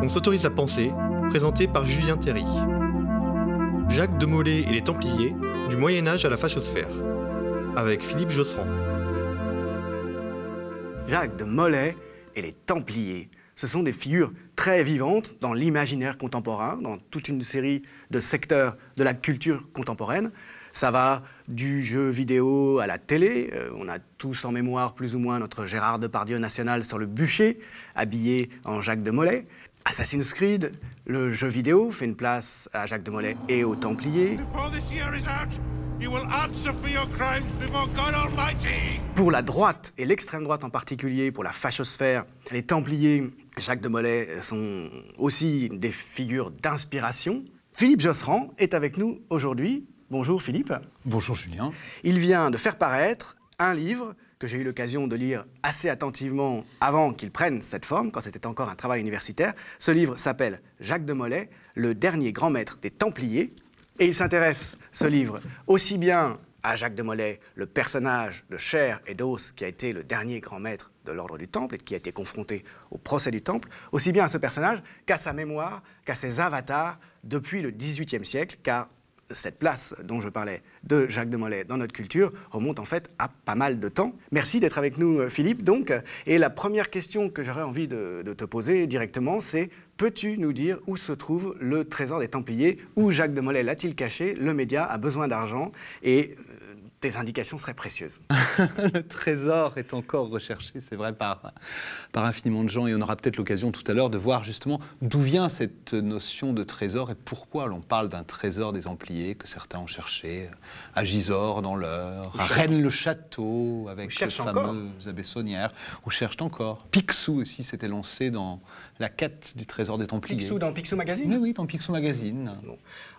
On s'autorise à penser, présenté par Julien Théry. Jacques de Molay et les Templiers, du Moyen Âge à la fachosphère, avec Philippe Josserand. Jacques de Molay et les Templiers. Ce sont des figures très vivantes dans l'imaginaire contemporain, dans toute une série de secteurs de la culture contemporaine. Ça va du jeu vidéo à la télé. Euh, on a tous en mémoire plus ou moins notre Gérard Depardieu national sur le bûcher, habillé en Jacques de Molay. Assassin's Creed, le jeu vidéo, fait une place à Jacques de Molay et aux Templiers. Pour la droite, et l'extrême droite en particulier, pour la fachosphère, les Templiers, Jacques de Molay sont aussi des figures d'inspiration. Philippe Josserand est avec nous aujourd'hui. Bonjour Philippe. Bonjour Julien. Il vient de faire paraître un livre que j'ai eu l'occasion de lire assez attentivement avant qu'il prenne cette forme, quand c'était encore un travail universitaire. Ce livre s'appelle Jacques de Molay, le dernier grand maître des Templiers. Et il s'intéresse, ce livre, aussi bien à Jacques de Molay, le personnage de chair et d'os qui a été le dernier grand maître de l'ordre du Temple et qui a été confronté au procès du Temple, aussi bien à ce personnage qu'à sa mémoire, qu'à ses avatars depuis le XVIIIe siècle, car cette place dont je parlais de Jacques de Molay dans notre culture remonte en fait à pas mal de temps. Merci d'être avec nous, euh, Philippe. Donc, et la première question que j'aurais envie de, te poser directement, c'est peux-tu nous dire où se trouve le trésor des Templiers? Où Jacques de Molay l'a-t-il caché? Le média a besoin d'argent et euh, tes indications seraient précieuses. le trésor est encore recherché, c'est vrai, par, par infiniment de gens. Et on aura peut-être l'occasion tout à l'heure de voir justement d'où vient cette notion de trésor et pourquoi l'on parle d'un trésor des Templiers que certains ont cherché à Gisors dans l'heure, à Rennes-le-Château avec les fameuses abbé Saunière, ou cherchent encore. Picsou aussi s'était lancé dans la quête du trésor des Templiers. Picsou dans Picsou Magazine? Oui, oui, dans Picsou Magazine.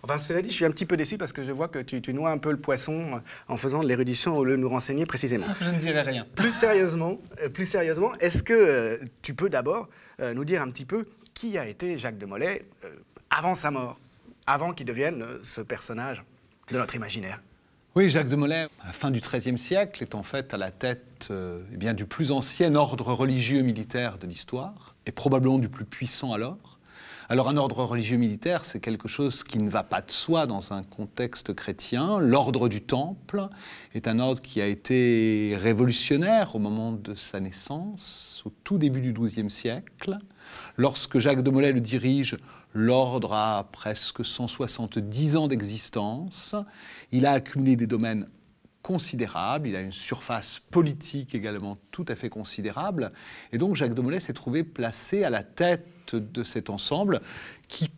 Enfin, cela dit, je suis un petit peu déçu parce que je vois que tu, tu noies un peu le poisson en faisant de l'érudition au lieu de nous renseigner précisément. Je ne dirai rien. Plus sérieusement, euh, plus sérieusement est-ce que euh, tu peux d'abord euh, nous dire un petit peu qui a été Jacques de Molay avant sa mort, avant qu'il devienne ce personnage de notre imaginaire? Oui, Jacques de Molay, à la fin du XIIIe siècle, est en fait à la tête eh bien, du plus ancien ordre religieux militaire de l'histoire, et probablement du plus puissant alors. Alors un ordre religieux militaire, c'est quelque chose qui ne va pas de soi dans un contexte chrétien. L'ordre du Temple est un ordre qui a été révolutionnaire au moment de sa naissance, au tout début du XIIe siècle. Lorsque Jacques de Molay le dirige, l'ordre a presque 170 ans d'existence. Il a accumulé des domaines considérable, il a une surface politique également tout à fait considérable, et donc Jacques de Molay s'est trouvé placé à la tête de cet ensemble qui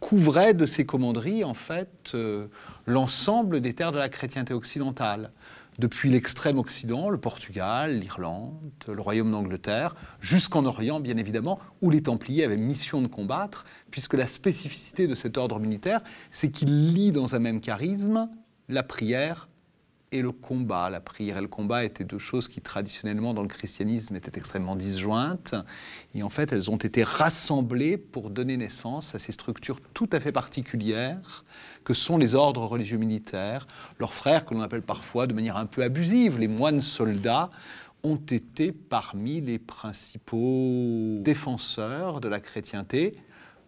couvrait de ses commanderies en fait euh, l'ensemble des terres de la chrétienté occidentale, depuis l'extrême occident, le Portugal, l'Irlande, le royaume d'Angleterre, jusqu'en Orient bien évidemment, où les Templiers avaient mission de combattre, puisque la spécificité de cet ordre militaire, c'est qu'il lie dans un même charisme la prière et le combat. La prière et le combat étaient deux choses qui traditionnellement dans le christianisme étaient extrêmement disjointes. Et en fait, elles ont été rassemblées pour donner naissance à ces structures tout à fait particulières que sont les ordres religieux militaires. Leurs frères, que l'on appelle parfois de manière un peu abusive, les moines soldats, ont été parmi les principaux défenseurs de la chrétienté,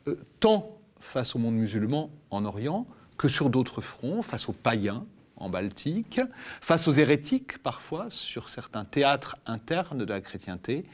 euh, tant face au monde musulman en Orient que sur d'autres fronts, face aux païens en Baltique, face aux hérétiques parfois sur certains théâtres internes de la chrétienté.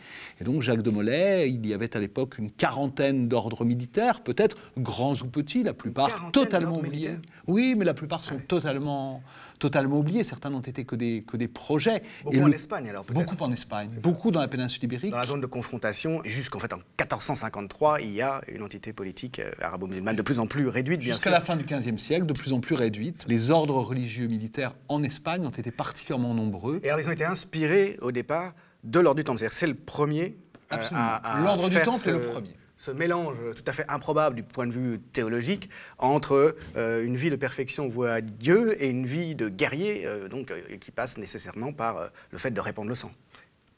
Et donc Jacques de Molay, il y avait à l'époque une quarantaine d'ordres militaires, peut-être grands ou petits, la plupart totalement oubliés. Oui, mais la plupart sont ah totalement, totalement oubliés. Certains n'ont été que des, que des projets. Beaucoup en Espagne alors peut-être Beaucoup en Espagne, beaucoup dans la péninsule ibérique. Dans la zone de confrontation, jusqu'en fait en 1453, il y a une entité politique euh, arabo-musulmane de plus en plus réduite, Jusqu'à la fin du XVe siècle, de plus en plus réduite. Les ordres religieux militaires en Espagne ont été particulièrement nombreux. Et alors ils ont été inspirés au départ de l'ordre du Temple. C'est-à-dire c'est le premier euh, à, L'ordre du Temple est le premier ce mélange tout à fait improbable du point de vue théologique entre euh, une vie de perfection vouée à Dieu et une vie de guerrier, euh, donc, qui passe nécessairement par le fait de répandre le sang.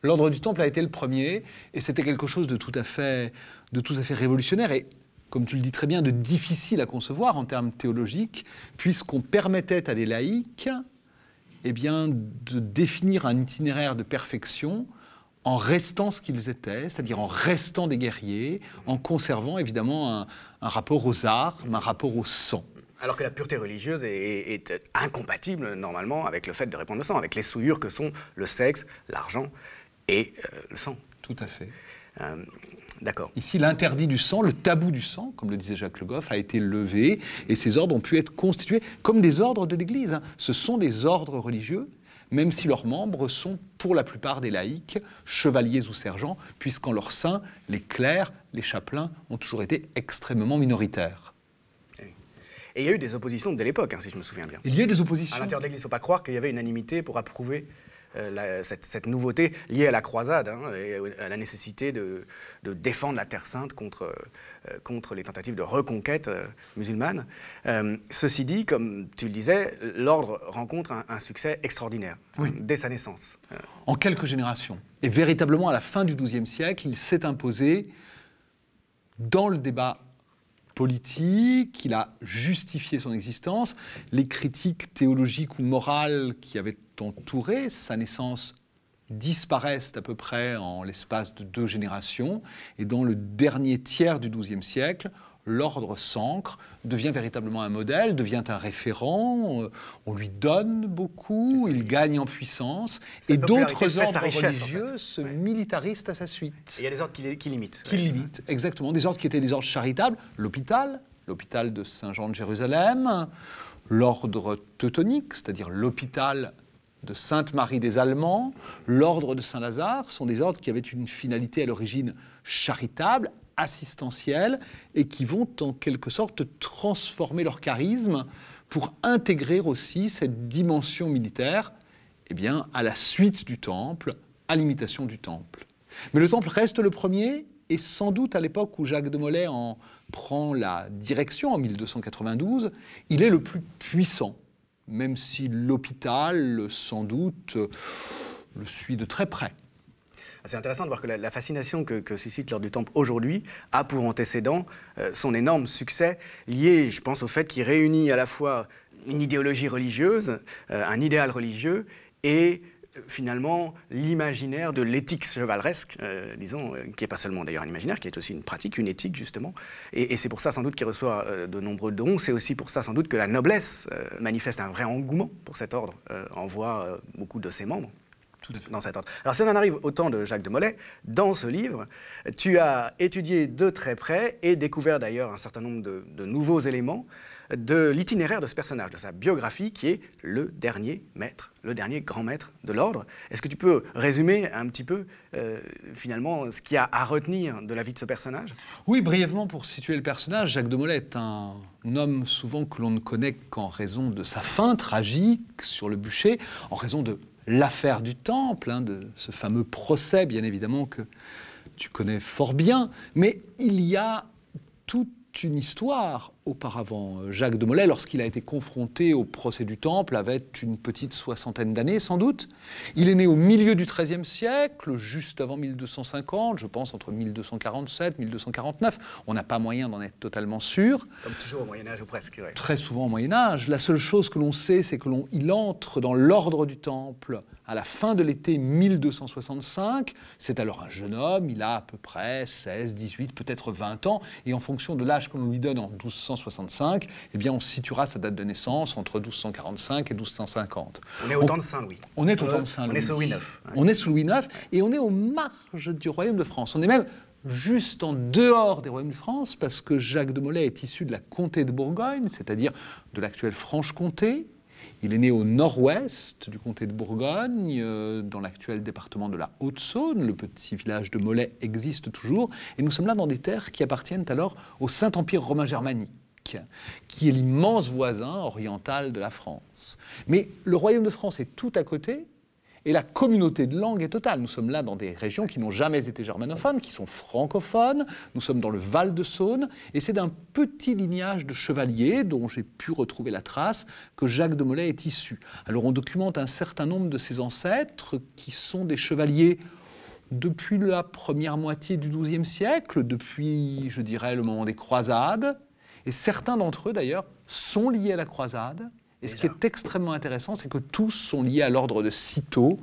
L'ordre du Temple a été le premier, et c'était quelque chose de tout à fait, de tout à fait révolutionnaire. Et comme tu le dis très bien, de difficile à concevoir en termes théologiques, puisqu'on permettait à des laïcs eh bien, de définir un itinéraire de perfection en restant ce qu'ils étaient, c'est-à-dire en restant des guerriers, en conservant évidemment un, un rapport aux arts, un rapport au sang. Alors que la pureté religieuse est, est- est incompatible normalement avec le fait de répandre le sang, avec les souillures que sont le sexe, l'argent et euh, le sang. Tout à fait. Euh, D'accord. Ici, l'interdit du sang, le tabou du sang, comme le disait Jacques Le Goff, a été levé et ces ordres ont pu être constitués comme des ordres de l'Église. hein. Ce sont des ordres religieux, même si leurs membres sont pour la plupart des laïcs, chevaliers ou sergents, puisqu'en leur sein, les clercs, les chapelains ont toujours été extrêmement minoritaires. Et il y a eu des oppositions dès l'époque, hein, si je me souviens bien. Il y a des À oppositions. l'intérieur de l'Église, il ne faut pas croire qu'il y avait unanimité pour approuver la- cette, cette nouveauté liée à la croisade hein, et à la nécessité de, de défendre la Terre Sainte contre, euh, contre les tentatives de reconquête euh, musulmane. Euh, ceci dit, comme tu le disais, l'ordre rencontre un, un succès extraordinaire Oui. dès sa naissance. Euh, en quelques générations. Et véritablement, à la fin du XIIe siècle, il s'est imposé dans le débat politique, il a justifié son existence. Les critiques théologiques ou morales qui avaient entouré sa naissance disparaissent à peu près en l'espace de deux générations. Et dans le dernier tiers du XIIe siècle, l'ordre s'ancre, devient véritablement un modèle, devient un référent, euh, on lui donne beaucoup, il gagne en puissance, Sa et d'autres ordres richesse, en religieux fait. se Ouais. militarisent à sa suite et il y a des ordres qui limitent. qui limitent, exactement, des ordres qui étaient des ordres charitables, l'hôpital, l'hôpital de Saint-Jean de Jérusalem, l'ordre teutonique, c'est-à-dire l'hôpital de Sainte-Marie des Allemands, l'ordre de Saint-Lazare, sont des ordres qui avaient une finalité à l'origine charitable, assistentielle, et qui vont en quelque sorte transformer leur charisme pour intégrer aussi cette dimension militaire eh bien, à la suite du temple, à l'imitation du temple. Mais le temple reste le premier, et sans doute à l'époque où Jacques de Molay en prend la direction, en 1292, il est le plus puissant, même si l'hôpital, sans doute, le suit de très près. C'est intéressant de voir que la, fascination que, suscite l'ordre du Temple aujourd'hui a pour antécédent euh, son énorme succès lié, je pense, au fait qu'il réunit à la fois une idéologie religieuse, euh, un idéal religieux et euh, finalement l'imaginaire de l'éthique chevaleresque, disons, qui n'est pas seulement d'ailleurs un imaginaire, qui est aussi une pratique, une éthique justement. Et, c'est pour ça sans doute qu'il reçoit de nombreux dons. C'est aussi pour ça sans doute que la noblesse manifeste un vrai engouement pour cet ordre, envoie euh, beaucoup de ses membres Tout à fait. dans cet ordre. Alors si on en arrive au temps de Jacques de Molay, dans ce livre, tu as étudié de très près et découvert d'ailleurs un certain nombre de, de nouveaux éléments de l'itinéraire de ce personnage, de sa biographie qui est le dernier maître, le dernier grand maître de l'ordre. Est-ce que tu peux résumer un petit peu euh, finalement ce qu'il y a à retenir de la vie de ce personnage? Oui, brièvement pour situer le personnage, Jacques de Molay est un homme souvent que l'on ne connaît qu'en raison de sa fin tragique sur le bûcher, en raison de l'affaire du temple, hein, de ce fameux procès, bien évidemment, que tu connais fort bien. Mais il y a toute une histoire auparavant. Jacques de Molay, lorsqu'il a été confronté au procès du Temple, avait une petite soixantaine d'années sans doute. Il est né au milieu du XIIIe siècle, juste avant 1250, je pense entre 1247 1249. On n'a pas moyen d'en être totalement sûr. Comme toujours au Moyen Âge ou presque. ouais. Très souvent au Moyen Âge. La seule chose que l'on sait, c'est que l'on il entre dans l'ordre du Temple à la fin de l'été 1265. C'est alors un jeune homme, il a à peu près 16, 18, peut-être 20 ans, et en fonction de l'âge que l'on lui donne en 1265, eh bien on situera sa date de naissance entre 1245 et 1250. On est au temps de Saint-Louis. On est au Euh, temps de Saint-Louis. On est sous Louis IX. hein. On est sous Louis IX et on est aux marges du royaume de France. On est même juste en dehors des royaumes de France parce que Jacques de Molay est issu de la comté de Bourgogne, c'est-à-dire de l'actuelle Franche-Comté. Il est né au nord-ouest du comté de Bourgogne, euh, dans l'actuel département de la Haute-Saône. Le petit village de Molay existe toujours. Et nous sommes là dans des terres qui appartiennent alors au Saint-Empire romain germanique qui est l'immense voisin oriental de la France. Mais le royaume de France est tout à côté, et la communauté de langue est totale. Nous sommes là dans des régions qui n'ont jamais été germanophones, qui sont francophones. Nous sommes dans le Val-de-Saône, et c'est d'un petit lignage de chevaliers dont j'ai pu retrouver la trace que Jacques de Molay est issu. Alors on documente un certain nombre de ses ancêtres qui sont des chevaliers depuis la première moitié du XIIe siècle, depuis, je dirais, le moment des croisades. Et certains d'entre eux, d'ailleurs, sont liés à la croisade. Et ce qui est extrêmement intéressant, c'est que tous sont liés à l'ordre de Cîteaux,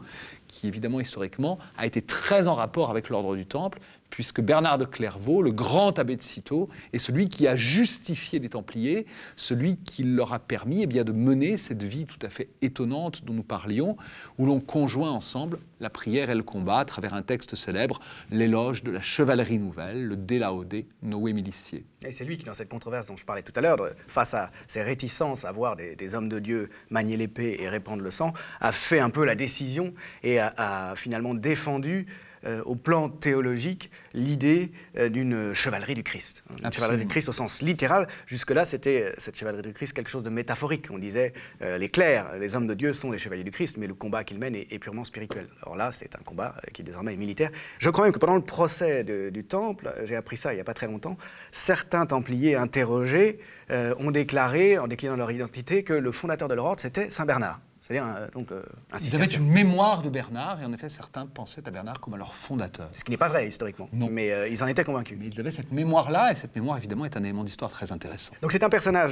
qui évidemment historiquement a été très en rapport avec l'ordre du Temple, puisque Bernard de Clairvaux, le grand abbé de Cîteaux, est celui qui a justifié les Templiers, celui qui leur a permis eh bien, de mener cette vie tout à fait étonnante dont nous parlions, où l'on conjoint ensemble la prière et le combat à travers un texte célèbre, l'éloge de la chevalerie nouvelle, le De Laude Noé Milicier. Et c'est lui qui, dans cette controverse dont je parlais tout à l'heure, face à ses réticences à voir des, hommes de Dieu manier l'épée et répandre le sang, a fait un peu la décision et a finalement défendu euh, au plan théologique l'idée euh, d'une chevalerie du Christ. Une chevalerie du Christ au sens littéral. Jusque-là, c'était euh, cette chevalerie du Christ quelque chose de métaphorique. On disait les clercs, les hommes de Dieu sont les chevaliers du Christ, mais le combat qu'ils mènent est, purement spirituel. Alors là, c'est un combat qui désormais est militaire. Je crois même que pendant le procès du Temple, j'ai appris ça il n'y a pas très longtemps, certains Templiers interrogés ont déclaré, en déclinant leur identité, que le fondateur de l'ordre, c'était Saint Bernard. C'est-à-dire euh, donc euh, un Ils avaient une mémoire de Bernard, et en effet, certains pensaient à Bernard comme à leur fondateur. Ce qui n'est pas vrai historiquement, non. mais euh, ils en étaient convaincus. Mais ils avaient cette mémoire-là, et cette mémoire, évidemment, est un élément d'histoire très intéressant. Donc c'est un personnage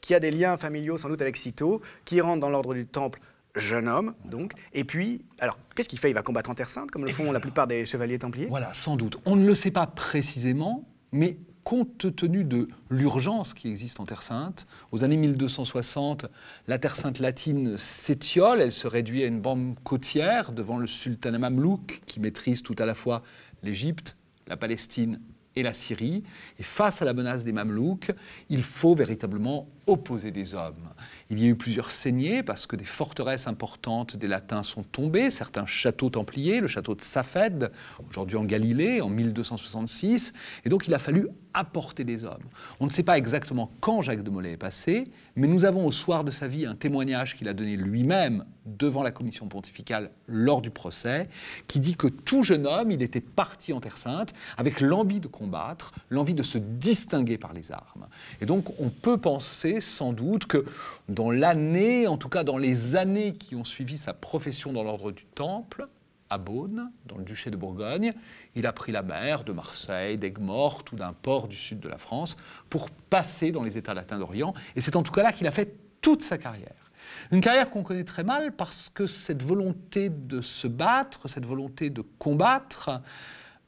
qui a des liens familiaux, sans doute avec Cîteaux, qui rentre dans l'ordre du Temple jeune homme, donc. Et puis, alors, qu'est-ce qu'il fait? Il va combattre en Terre Sainte, comme le font la plupart des chevaliers templiers? Voilà, sans doute. On ne le sait pas précisément, mais compte tenu de l'urgence qui existe en Terre Sainte, aux années 1260, la Terre Sainte latine s'étiole, elle se réduit à une bande côtière devant le sultanat mamelouk qui maîtrise tout à la fois l'Égypte, la Palestine et la Syrie. Et face à la menace des Mamelouks, il faut véritablement opposer des hommes. Il y a eu plusieurs saignées parce que des forteresses importantes des Latins sont tombées, certains châteaux templiers, le château de Safed, aujourd'hui en Galilée, en 1266, et donc il a fallu apporter des hommes. On ne sait pas exactement quand Jacques de Molay est passé, mais nous avons au soir de sa vie un témoignage qu'il a donné lui-même devant la commission pontificale lors du procès, qui dit que tout jeune homme, il était parti en Terre Sainte avec l'envie de combattre, l'envie de se distinguer par les armes. Et donc on peut penser sans doute que dans l'année, en tout cas dans les années qui ont suivi sa profession dans l'ordre du Temple, à Beaune, dans le duché de Bourgogne, il a pris la mer de Marseille, d'Aigues-Mortes ou d'un port du sud de la France pour passer dans les États latins d'Orient. Et c'est en tout cas là qu'il a fait toute sa carrière. Une carrière qu'on connaît très mal parce que cette volonté de se battre, cette volonté de combattre,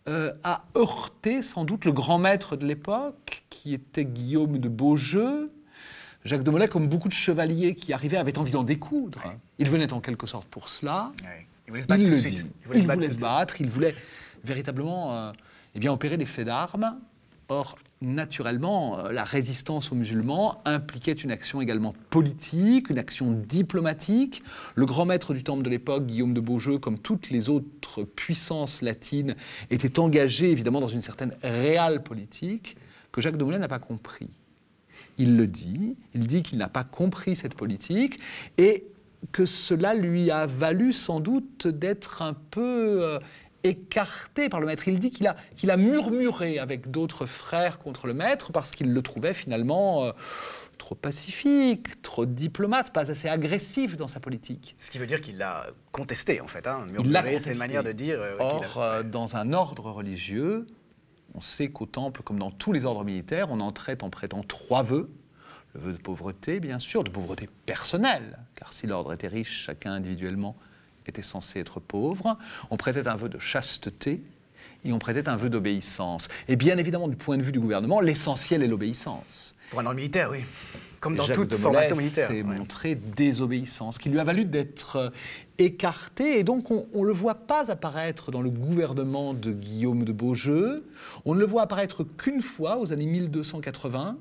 euh, a heurté sans doute le grand maître de l'époque, qui était Guillaume de Beaujeu, Jacques de Molay, comme beaucoup de chevaliers qui arrivaient, avait envie d'en découdre. Il venait en quelque sorte pour cela. Il voulait se battre le dit. Il voulait, se, battre, il voulait véritablement euh, eh bien, opérer des faits d'armes. Or, naturellement, euh, la résistance aux musulmans impliquait une action également politique, une action diplomatique. Le grand maître du temple de l'époque, Guillaume de Beaujeu, comme toutes les autres puissances latines, était engagé évidemment dans une certaine réelle politique que Jacques de Molay n'a pas compris il le dit, il dit qu'il n'a pas compris cette politique et que cela lui a valu sans doute d'être un peu euh, écarté par le maître. Il dit qu'il a, qu'il a murmuré avec d'autres frères contre le maître parce qu'il le trouvait finalement euh, trop pacifique, trop diplomate, pas assez agressif dans sa politique. Ce qui veut dire qu'il l'a contesté en fait. Hein. Murmurer, c'est une manière de dire. Euh, Or, dans un ordre religieux, on sait qu'au temple, comme dans tous les ordres militaires, on entrait en prêtant trois vœux. Le vœu de pauvreté, bien sûr, de pauvreté personnelle, car si l'ordre était riche, chacun individuellement était censé être pauvre. On prêtait un vœu de chasteté et on prêtait un vœu d'obéissance. Et bien évidemment, du point de vue du gouvernement, l'essentiel est l'obéissance. Pour un ordre militaire, oui. Comme dans toute formation militaire. C'est montré désobéissance, qui lui a valu d'être euh, écarté. Et donc, on ne le voit pas apparaître dans le gouvernement de Guillaume de Beaujeu. On ne le voit apparaître qu'une fois, aux années 1280,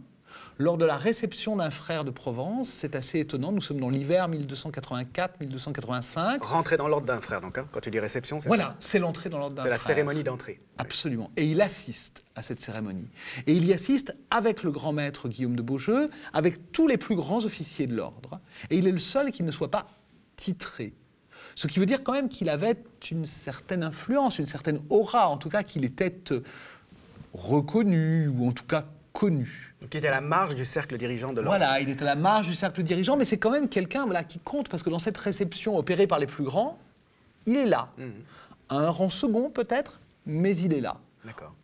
lors de la réception d'un frère de Provence. C'est assez étonnant. Nous sommes dans l'hiver 1284-1285. Rentrer dans l'ordre d'un frère, donc, hein, quand tu dis réception, c'est Voilà, c'est l'entrée dans l'ordre d'un frère. C'est la cérémonie d'entrée. Absolument. Et il assiste à cette cérémonie. Et il y assiste avec le grand maître Guillaume de Beaujeu, avec tous les plus grands officiers de l'ordre. Et il est le seul qui ne soit pas titré. Ce qui veut dire quand même qu'il avait une certaine influence, une certaine aura, en tout cas qu'il était euh, reconnu, ou en tout cas connu. Il était à la marge du cercle dirigeant de l'ordre. Voilà, il était à la marge du cercle dirigeant, mais c'est quand même quelqu'un voilà, qui compte, parce que dans cette réception opérée par les plus grands, il est là. Mmh. À un rang second peut-être, mais il est là.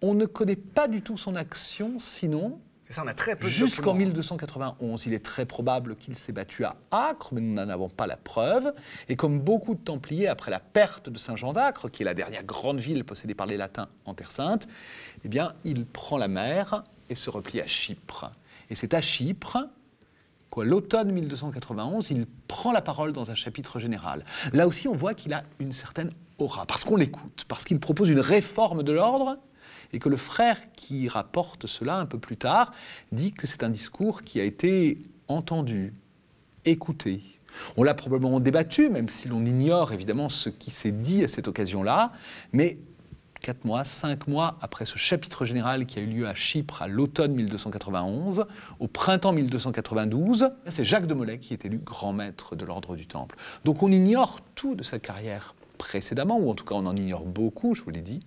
On ne connaît pas du tout son action, sinon ça, on a très peu de Jusqu'en documents. 1291, il est très probable qu'il s'est battu à Acre, mais nous n'en avons pas la preuve. Et comme beaucoup de Templiers, après la perte de Saint-Jean d'Acre, qui est la dernière grande ville possédée par les Latins en Terre Sainte, eh bien, il prend la mer et se replie à Chypre. Et c'est à Chypre qu'à l'automne 1291, il prend la parole dans un chapitre général. Là aussi, on voit qu'il a une certaine aura, parce qu'on l'écoute, parce qu'il propose une réforme de l'ordre, et que le frère qui rapporte cela un peu plus tard dit que c'est un discours qui a été entendu, écouté. On l'a probablement débattu, même si l'on ignore évidemment ce qui s'est dit à cette occasion-là, mais quatre mois, cinq mois après ce chapitre général qui a eu lieu à Chypre à l'automne 1291, au printemps 1292, c'est Jacques de Molay qui est élu grand maître de l'ordre du Temple. Donc on ignore tout de sa carrière précédemment, ou en tout cas on en ignore beaucoup, je vous l'ai dit,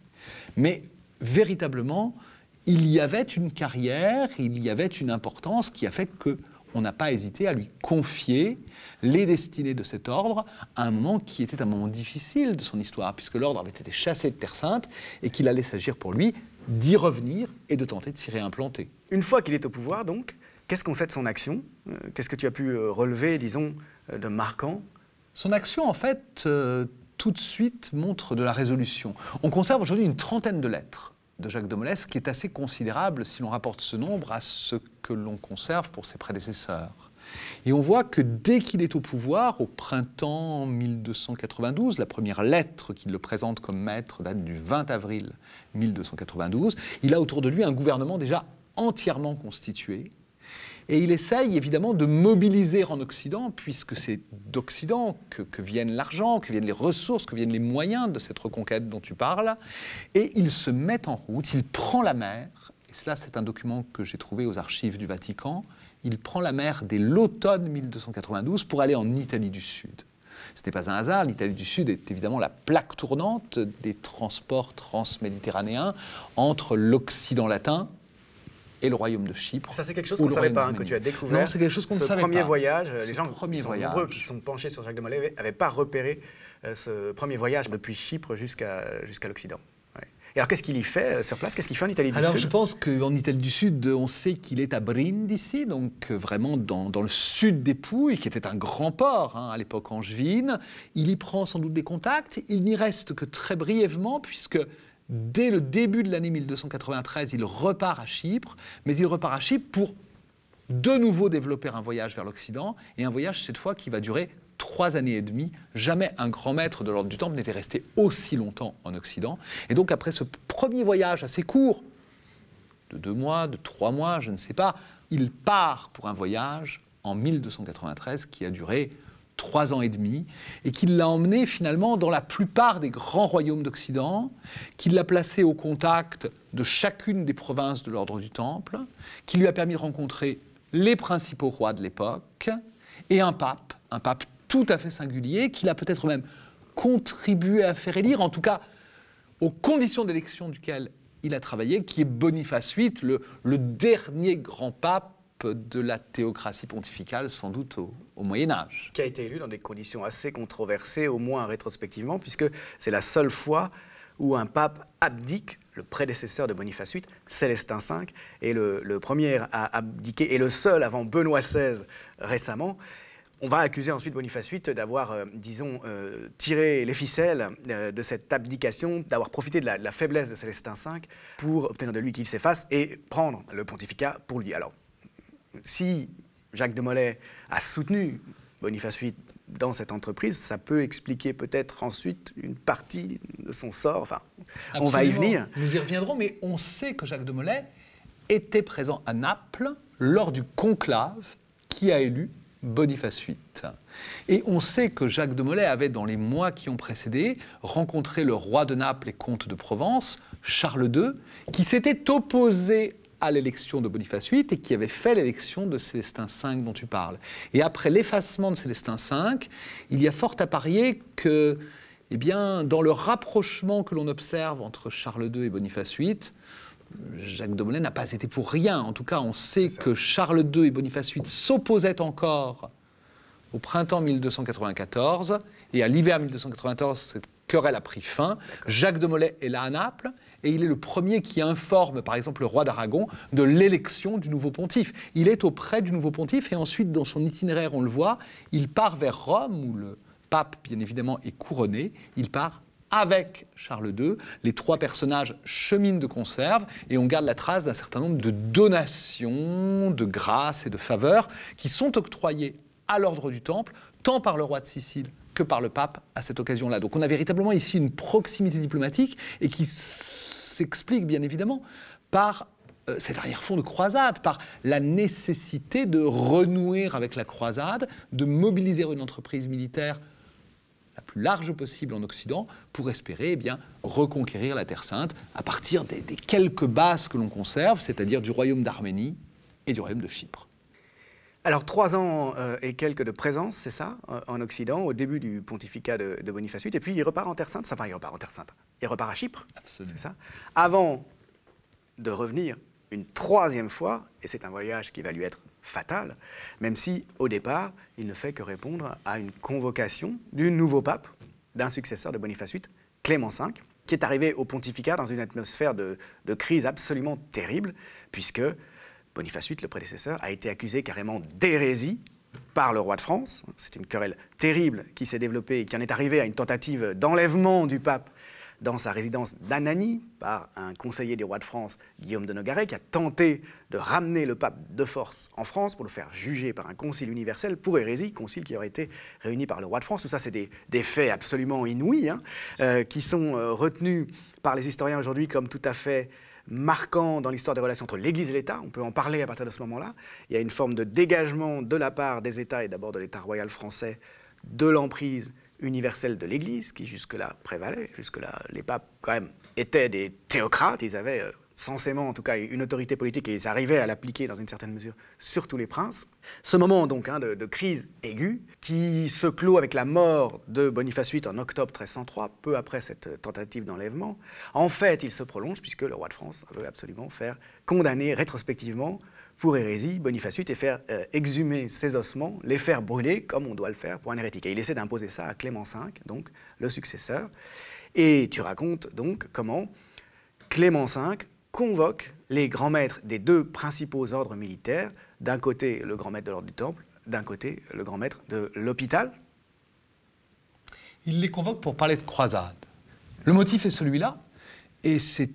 mais véritablement, il y avait une carrière, il y avait une importance qui a fait que on n'a pas hésité à lui confier les destinées de cet ordre à un moment qui était un moment difficile de son histoire, puisque l'ordre avait été chassé de Terre Sainte et qu'il allait s'agir pour lui d'y revenir et de tenter de s'y réimplanter. Une fois qu'il est au pouvoir, donc, qu'est-ce qu'on sait de son action? Euh, Qu'est-ce que tu as pu euh, relever, disons, euh, de marquant? Son action, en fait, euh, tout de suite montre de la résolution. On conserve aujourd'hui une trentaine de lettres de Jacques ce qui est assez considérable si l'on rapporte ce nombre à ce que l'on conserve pour ses prédécesseurs. Et on voit que dès qu'il est au pouvoir, au printemps 1292, la première lettre qui le présente comme maître date du 20 avril 1292, il a autour de lui un gouvernement déjà entièrement constitué, et il essaye évidemment de mobiliser en Occident, puisque c'est d'Occident que, viennent l'argent, que viennent les ressources, que viennent les moyens de cette reconquête dont tu parles. Et il se met en route, il prend la mer, et cela c'est un document que j'ai trouvé aux archives du Vatican, il prend la mer dès l'automne 1292 pour aller en Italie du Sud. Ce n'est pas un hasard, l'Italie du Sud est évidemment la plaque tournante des transports transméditerranéens entre l'Occident latin et le royaume de Chypre. Ça, c'est quelque chose qu'on ne savait pas, hein, que tu as découvert. Non, c'est quelque chose qu'on ne ce savait premier pas. voyage, euh, Ce les gens premier qui sont voyage. nombreux, qui sont penchés sur Jacques de Molay, n'avaient pas repéré euh, ce premier voyage depuis Chypre jusqu'à jusqu'à l'Occident. Ouais. Et alors, qu'est-ce qu'il y fait euh, sur place? Qu'est-ce qu'il fait en Italie du Alors, je Sud pense qu'en Italie du Sud, on sait qu'il est à Brindisi, donc euh, vraiment dans, dans le sud des Pouilles, qui était un grand port hein, à l'époque angevine. Il y prend sans doute des contacts. Il n'y reste que très brièvement, puisque dès le début de l'année 1293, il repart à Chypre, mais il repart à Chypre pour de nouveau développer un voyage vers l'Occident, et un voyage cette fois qui va durer trois années et demie. Jamais un grand maître de l'ordre du Temple n'était resté aussi longtemps en Occident. Et donc après ce premier voyage assez court, de deux mois, de trois mois, je ne sais pas, il part pour un voyage en 1293 qui a duré trois ans et demi, et qui l'a emmené finalement dans la plupart des grands royaumes d'Occident, qui l'a placé au contact de chacune des provinces de l'ordre du Temple, qui lui a permis de rencontrer les principaux rois de l'époque, et un pape, un pape tout à fait singulier, qu'il a peut-être même contribué à faire élire, en tout cas aux conditions d'élection duquel il a travaillé, qui est Boniface VIII, le, le dernier grand pape de la théocratie pontificale, sans doute au, Moyen Âge. qui a été élu dans des conditions assez controversées, au moins rétrospectivement, puisque c'est la seule fois où un pape abdique, le prédécesseur de Boniface VIII, Célestin V, est le, le premier à abdiquer, et le seul avant Benoît XVI récemment. On va accuser ensuite Boniface VIII d'avoir, euh, disons, euh, tiré les ficelles euh, de cette abdication, d'avoir profité de la, de la faiblesse de Célestin V pour obtenir de lui qu'il s'efface et prendre le pontificat pour lui. Alors, si Jacques de Molay a soutenu Boniface VIII dans cette entreprise, ça peut expliquer peut-être ensuite une partie de son sort. Enfin, on va y venir. Nous y reviendrons, mais on sait que Jacques de Molay était présent à Naples lors du conclave qui a élu Boniface VIII. Et on sait que Jacques de Molay avait, dans les mois qui ont précédé, rencontré le roi de Naples et comte de Provence, Charles II, qui s'était opposé à l'élection de Boniface VIII et qui avait fait l'élection de Célestin V dont tu parles. Et après l'effacement de Célestin V, il y a fort à parier que, eh bien, dans le rapprochement que l'on observe entre Charles II et Boniface VIII, Jacques de Molay n'a pas été pour rien. En tout cas, on sait que Charles II et Boniface VIII s'opposaient encore au printemps 1294 et à l'hiver 1294, c'est querelle a pris fin. Jacques de Molay est là à Naples et il est le premier qui informe, par exemple, le roi d'Aragon de l'élection du nouveau pontife. Il est auprès du nouveau pontife et ensuite, dans son itinéraire, on le voit, il part vers Rome, où le pape, bien évidemment, est couronné. Il part avec Charles II. Les trois personnages cheminent de conserve et on garde la trace d'un certain nombre de donations, de grâces et de faveurs qui sont octroyées à l'ordre du Temple, tant par le roi de Sicile que par le pape à cette occasion-là. Donc on a véritablement ici une proximité diplomatique et qui s'explique bien évidemment par euh, cet arrière-fond de croisade, par la nécessité de renouer avec la croisade, de mobiliser une entreprise militaire la plus large possible en Occident pour espérer eh bien, reconquérir la Terre Sainte à partir des, des quelques bases que l'on conserve, c'est-à-dire du royaume d'Arménie et du royaume de Chypre. Alors, trois ans euh, et quelques de présence, c'est ça, euh, en Occident, au début du pontificat de, Boniface VIII. Et puis, il repart en Terre Sainte. Enfin, il repart en Terre Sainte. Il repart à Chypre. C'est ça. Avant de revenir une troisième fois, et c'est un voyage qui va lui être fatal, même si, au départ, il ne fait que répondre à une convocation du nouveau pape, d'un successeur de Boniface VIII, Clément V, qui est arrivé au pontificat dans une atmosphère de, de crise absolument terrible, puisque Boniface VIII, le prédécesseur, a été accusé carrément d'hérésie par le roi de France. C'est une querelle terrible qui s'est développée et qui en est arrivée à une tentative d'enlèvement du pape dans sa résidence d'Anani par un conseiller du roi de France, Guillaume de Nogaret, qui a tenté de ramener le pape de force en France pour le faire juger par un concile universel pour hérésie, concile qui aurait été réuni par le roi de France. Tout ça, c'est des, faits absolument inouïs, hein, euh, qui sont euh, retenus par les historiens aujourd'hui comme tout à fait marquant dans l'histoire des relations entre l'Église et l'État. On peut en parler à partir de ce moment-là. Il y a une forme de dégagement de la part des États et d'abord de l'État royal français de l'emprise universelle de l'Église qui jusque-là prévalait. Jusque-là, les papes, quand même, étaient des théocrates. Ils avaient euh, censément, en tout cas, une autorité politique et ils arrivaient à l'appliquer dans une certaine mesure sur tous les princes. Ce moment, donc, hein, de, crise aiguë qui se clôt avec la mort de Boniface VIII en octobre 1303, peu après cette tentative d'enlèvement, en fait, il se prolonge puisque le roi de France veut absolument faire condamner rétrospectivement pour hérésie Boniface VIII et faire euh, exhumer ses ossements, les faire brûler comme on doit le faire pour un hérétique. Et il essaie d'imposer ça à Clément V, donc le successeur. Et tu racontes donc comment Clément V convoque les grands maîtres des deux principaux ordres militaires, d'un côté le grand maître de l'ordre du Temple, d'un côté le grand maître de l'hôpital. Il les convoque pour parler de croisade. Le motif est celui-là, et c'est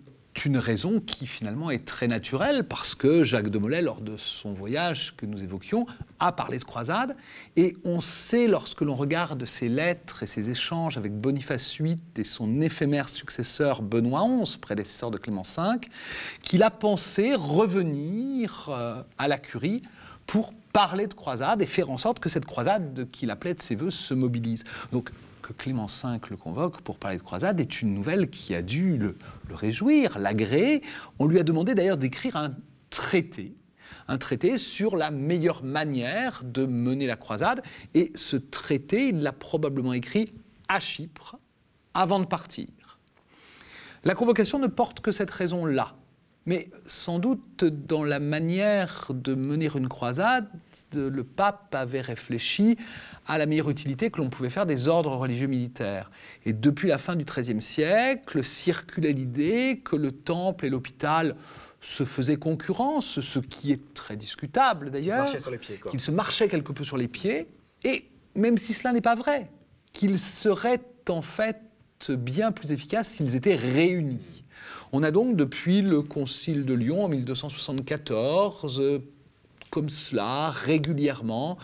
une raison qui finalement est très naturelle parce que Jacques de Molay, lors de son voyage que nous évoquions, a parlé de croisade. Et on sait, lorsque l'on regarde ses lettres et ses échanges avec Boniface VIII et son éphémère successeur Benoît XI, prédécesseur de Clément V, qu'il a pensé revenir euh, à la curie pour parler de croisade et faire en sorte que cette croisade qu'il appelait de ses voeux se mobilise. Donc Clément V le convoque pour parler de croisade est une nouvelle qui a dû le, réjouir, l'agréer. On lui a demandé d'ailleurs d'écrire un traité un traité sur la meilleure manière de mener la croisade. Et ce traité, il l'a probablement écrit à Chypre avant de partir. La convocation ne porte que cette raison-là. Mais sans doute, dans la manière de mener une croisade, le pape avait réfléchi à la meilleure utilité que l'on pouvait faire des ordres religieux militaires. Et depuis la fin du XIIIe siècle, circulait l'idée que le temple et l'hôpital se faisaient concurrence, ce qui est très discutable d'ailleurs. Qu'ils se marchaient quelque peu sur les pieds. Et même si cela n'est pas vrai, qu'ils seraient en fait bien plus efficaces s'ils étaient réunis. On a donc depuis le Concile de Lyon en 1274, comme cela, régulièrement,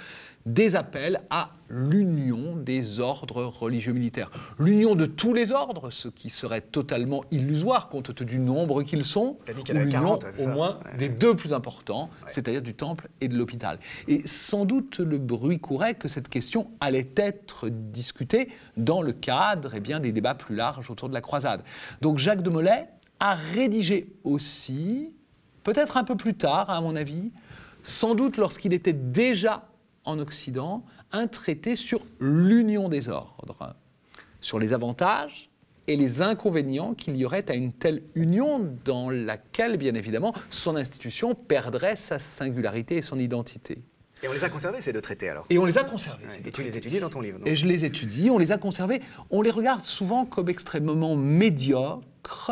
des appels à l'union des ordres religieux militaires. L'union de tous les ordres, ce qui serait totalement illusoire compte tenu du nombre qu'ils sont, ou l'union au moins des deux plus importants, c'est-à-dire du temple et de l'hôpital. Et sans doute le bruit courait que cette question allait être discutée dans le cadre eh bien, des débats plus larges autour de la croisade. Donc Jacques de Molay a rédigé aussi, peut-être un peu plus tard à mon avis, sans doute lorsqu'il était déjà en Occident un traité sur l'union des ordres, sur les avantages et les inconvénients qu'il y aurait à une telle union dans laquelle, bien évidemment, son institution perdrait sa singularité et son identité. Et on les a conservés, ces deux traités, alors? Et on les a conservés. Et tu les étudies dans ton livre. Et je les étudie, on les a conservés. On les regarde souvent comme extrêmement médiocres,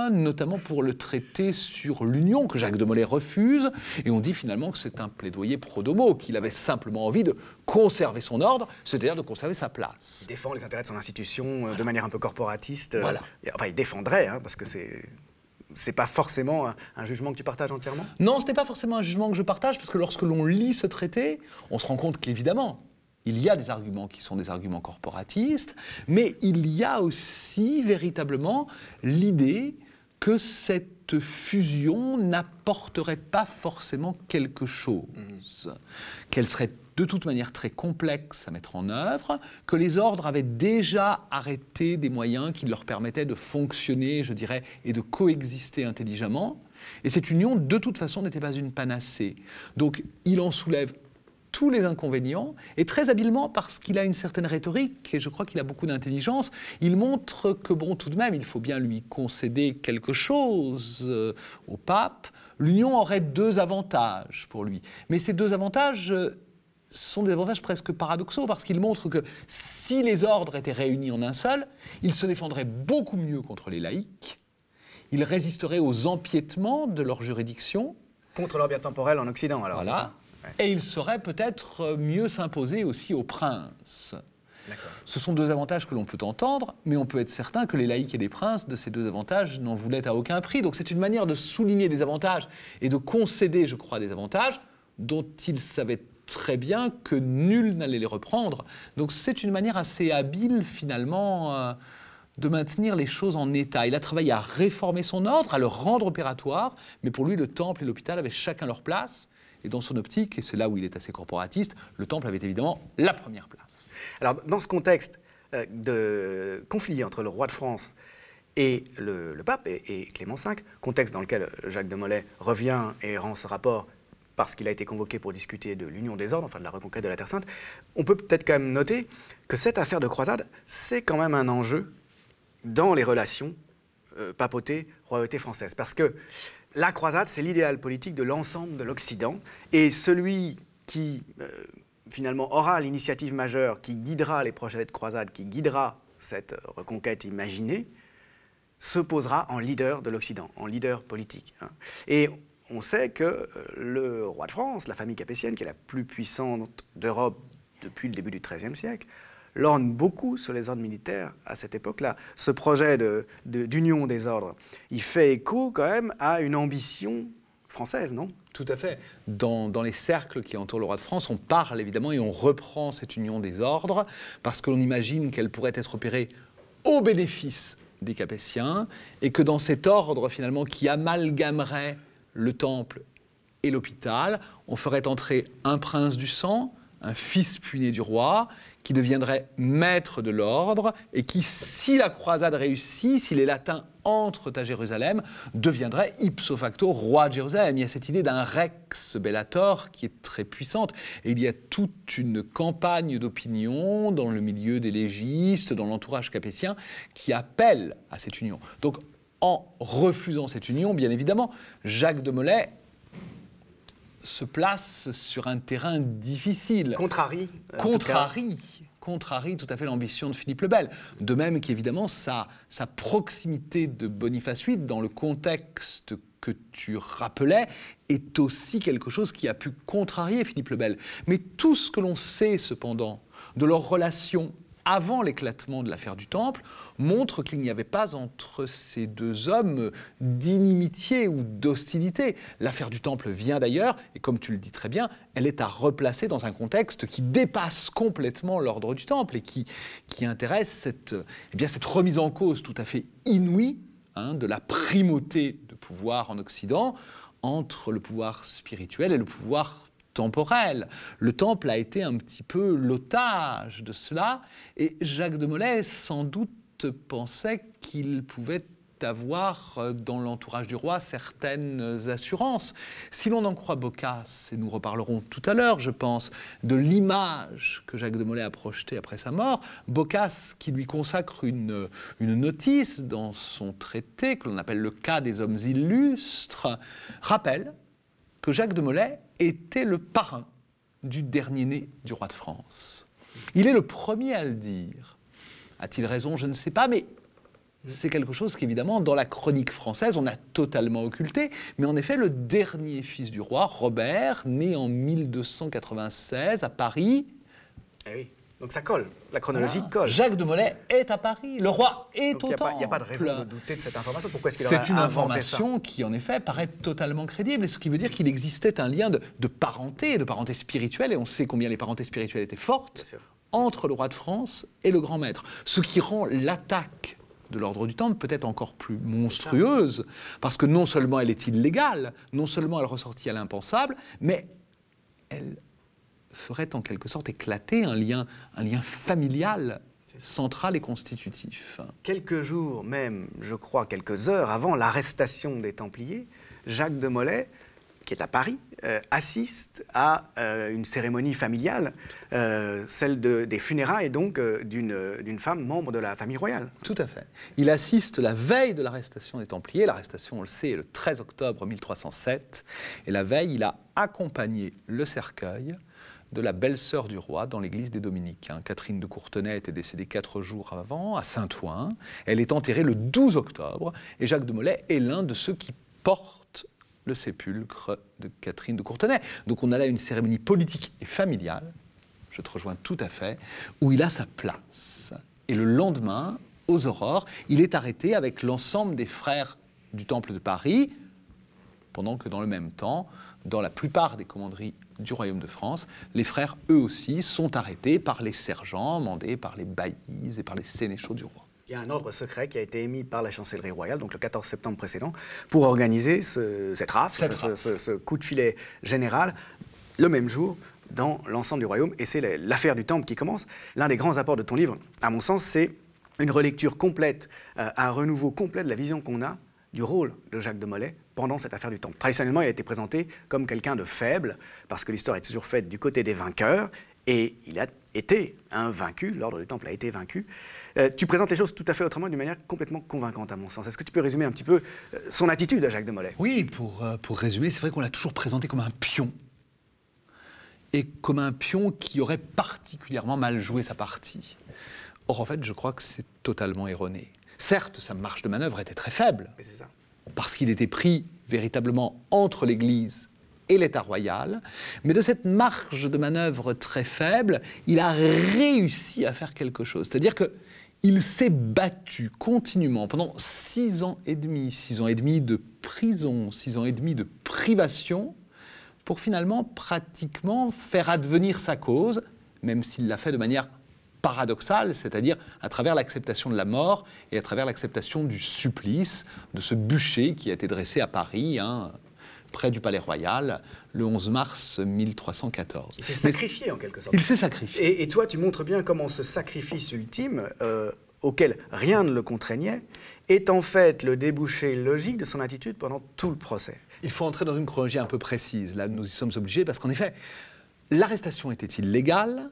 notamment pour le traité sur l'Union que Jacques de Molay refuse. Et on dit finalement que c'est un plaidoyer pro-domo, qu'il avait simplement envie de conserver son ordre, c'est-à-dire de conserver sa place. Il défend les intérêts de son institution euh, de manière un peu corporatiste. euh, Voilà. Enfin, il défendrait, hein, parce que c'est. C'est pas forcément un, un jugement que tu partages entièrement? Non, ce n'est pas forcément un jugement que je partage, parce que lorsque l'on lit ce traité, on se rend compte qu'évidemment, il y a des arguments qui sont des arguments corporatistes, mais il y a aussi véritablement l'idée que cette fusion n'apporterait pas forcément quelque chose, qu'elle serait de toute manière très complexe à mettre en œuvre, que les ordres avaient déjà arrêté des moyens qui leur permettaient de fonctionner, je dirais, et de coexister intelligemment. Et cette union, de toute façon, n'était pas une panacée. Donc, il en soulève tous les inconvénients, et très habilement parce qu'il a une certaine rhétorique, et je crois qu'il a beaucoup d'intelligence, il montre que, bon, tout de même, il faut bien lui concéder quelque chose euh, au pape. L'union aurait deux avantages pour lui. Mais ces deux avantages euh, sont des avantages presque paradoxaux, parce qu'il montre que si les ordres étaient réunis en un seul, ils se défendraient beaucoup mieux contre les laïcs, ils résisteraient aux empiétements de leur juridiction, Contre l'ordre temporel en Occident, alors, voilà. Et il saurait peut-être euh, mieux s'imposer aussi aux princes. Ce sont deux avantages que l'on peut entendre, mais on peut être certain que les laïcs et les princes, de ces deux avantages, n'en voulaient à aucun prix. Donc c'est une manière de souligner des avantages et de concéder, je crois, des avantages dont ils savaient très bien que nul n'allait les reprendre. Donc c'est une manière assez habile, finalement, euh, de maintenir les choses en état. Il a travaillé à réformer son ordre, à le rendre opératoire, mais pour lui, le temple et l'hôpital avaient chacun leur place. Et dans son optique, et c'est là où il est assez corporatiste, le temple avait évidemment la première place. Alors, dans ce contexte euh, de conflit entre le roi de France et le, pape, et, et Clément V, contexte dans lequel Jacques de Molay revient et rend ce rapport parce qu'il a été convoqué pour discuter de l'union des ordres, enfin de la reconquête de la Terre Sainte, on peut peut-être quand même noter que cette affaire de croisade, c'est quand même un enjeu dans les relations euh, papauté-royauté française. Parce que la croisade, c'est l'idéal politique de l'ensemble de l'Occident. Et celui qui, euh, finalement, aura l'initiative majeure, qui guidera les prochaines croisades, qui guidera cette reconquête imaginée, se posera en leader de l'Occident, en leader politique. hein. Et on sait que euh, le roi de France, la famille capétienne, qui est la plus puissante d'Europe depuis le début du XIIIe siècle, lorgne beaucoup sur les ordres militaires à cette époque-là. Ce projet d'union des ordres, il fait écho quand même à une ambition française, non? Tout à fait. Dans, dans les cercles qui entourent le roi de France, on parle évidemment et on reprend cette union des ordres parce que l'on imagine qu'elle pourrait être opérée au bénéfice des Capétiens et que dans cet ordre finalement qui amalgamerait le temple et l'hôpital, on ferait entrer un prince du sang, un fils puiné du roi, qui deviendrait maître de l'ordre et qui, si la croisade réussit, si les latins entrent à Jérusalem, deviendrait ipso facto roi de Jérusalem. Il y a cette idée d'un rex bellator qui est très puissante. Et il y a toute une campagne d'opinion dans le milieu des légistes, dans l'entourage capétien, qui appelle à cette union. Donc, en refusant cette union, bien évidemment, Jacques de Molay se place sur un terrain difficile Contrarie. contrarie, contrarie tout à fait l'ambition de Philippe le Bel. De même qu'évidemment, sa, sa proximité de Boniface VIII dans le contexte que tu rappelais est aussi quelque chose qui a pu contrarier Philippe le Bel. Mais tout ce que l'on sait cependant de leur relation avant l'éclatement de l'affaire du Temple montre qu'il n'y avait pas entre ces deux hommes d'inimitié ou d'hostilité. L'affaire du Temple vient d'ailleurs, et comme tu le dis très bien, elle est à replacer dans un contexte qui dépasse complètement l'ordre du Temple et qui, qui intéresse cette, eh bien, cette remise en cause tout à fait inouïe hein, de la primauté de pouvoir en Occident entre le pouvoir spirituel et le pouvoir temporel. Le temple a été un petit peu l'otage de cela, et Jacques de Molay sans doute pensait qu'il pouvait avoir euh, dans l'entourage du roi certaines assurances. Si l'on en croit Boccace, et nous reparlerons tout à l'heure, je pense, de l'image que Jacques de Molay a projetée après sa mort, Boccace, qui lui consacre une, une notice dans son traité, que l'on appelle le cas des hommes illustres, rappelle que Jacques de Molay était le parrain du dernier né du roi de France. Il est le premier à le dire. A-t-il raison? Je ne sais pas, mais c'est quelque chose qu'évidemment, dans la chronique française, on a totalement occulté. Mais en effet, le dernier fils du roi, Robert, né en 1296 à Paris. Eh oui. Donc ça colle, la chronologie Voilà. colle. Jacques de Molay est à Paris. Le roi est Donc au n'y temple. il y a pas de raison de douter de cette information. Pourquoi est-ce qu'il C'est une information qui, en effet, paraît totalement crédible, et ce qui veut dire qu'il existait un lien de, de parenté, de parenté spirituelle, et on sait combien les parentés spirituelles étaient fortes, entre le roi de France et le grand maître. Ce qui rend l'attaque de l'ordre du Temple peut-être encore plus monstrueuse, parce que non seulement elle est illégale, non seulement elle ressortit à l'impensable, mais elle ferait en quelque sorte éclater un lien, un lien familial central et constitutif. Quelques jours même, je crois, quelques heures avant l'arrestation des Templiers, Jacques de Molay, qui est à Paris, euh, assiste à euh, une cérémonie familiale, euh, celle de- des funérailles donc euh, d'une d'une femme membre de la famille royale. Tout à fait. Il assiste la veille de l'arrestation des Templiers. L'arrestation, on le sait, est le 13 octobre 1307. Et la veille, il a accompagné le cercueil de la belle-sœur du roi dans l'église des Dominicains. Catherine de Courtenay était décédée quatre jours avant, à Saint-Ouen. Elle est enterrée le 12 octobre. Et Jacques de Molay est l'un de ceux qui portent le sépulcre de Catherine de Courtenay. Donc on a là une cérémonie politique et familiale je te rejoins tout à fait, où il a sa place. Et le lendemain, aux aurores, il est arrêté avec l'ensemble des frères du Temple de Paris, pendant que dans le même temps, dans la plupart des commanderies du Royaume de France, les frères, eux aussi, sont arrêtés par les sergents, mandés par les baillis et par les sénéchaux du roi. Il y a un ordre secret qui a été émis par la chancellerie royale, donc le 14 septembre précédent, pour organiser ce- cette rafle, Cette ce, rafle. ce- ce coup de filet général, le même jour, dans l'ensemble du royaume. Et c'est la- l'affaire du Temple qui commence. L'un des grands apports de ton livre, à mon sens, c'est une relecture complète, euh, un renouveau complet de la vision qu'on a du rôle de Jacques de Molay pendant cette affaire du Temple. Traditionnellement, il a été présenté comme quelqu'un de faible, parce que l'histoire est toujours faite du côté des vainqueurs, et il a été un vaincu, l'ordre du Temple a été vaincu. Euh, tu présentes les choses tout à fait autrement, d'une manière complètement convaincante à mon sens. Est-ce que tu peux résumer un petit peu euh, son attitude à Jacques de Molay? Oui, pour, euh, pour résumer, c'est vrai qu'on l'a toujours présenté comme un pion. Et comme un pion qui aurait particulièrement mal joué sa partie. Or, en fait, je crois que c'est totalement erroné. Certes, sa marge de manœuvre était très faible, ça. parce qu'il était pris véritablement entre l'Église et l'État royal, mais de cette marge de manœuvre très faible, il a réussi à faire quelque chose. C'est-à-dire que il s'est battu continuellement pendant six ans et demi, six ans et demi de prison, six ans et demi de privation, pour finalement pratiquement faire advenir sa cause, même s'il l'a fait de manière paradoxale, c'est-à-dire à travers l'acceptation de la mort et à travers l'acceptation du supplice, de ce bûcher qui a été dressé à Paris, hein, près du Palais Royal, le 11 mars 1314. Il s'est sacrifié en quelque sorte. Il s'est sacrifié. Et, et toi, tu montres bien comment ce sacrifice ultime, euh, auquel rien ne le contraignait, est en fait le débouché logique de son attitude pendant tout le procès. Il faut entrer dans une chronologie un peu précise. Là, nous y sommes obligés parce qu'en effet, l'arrestation était illégale.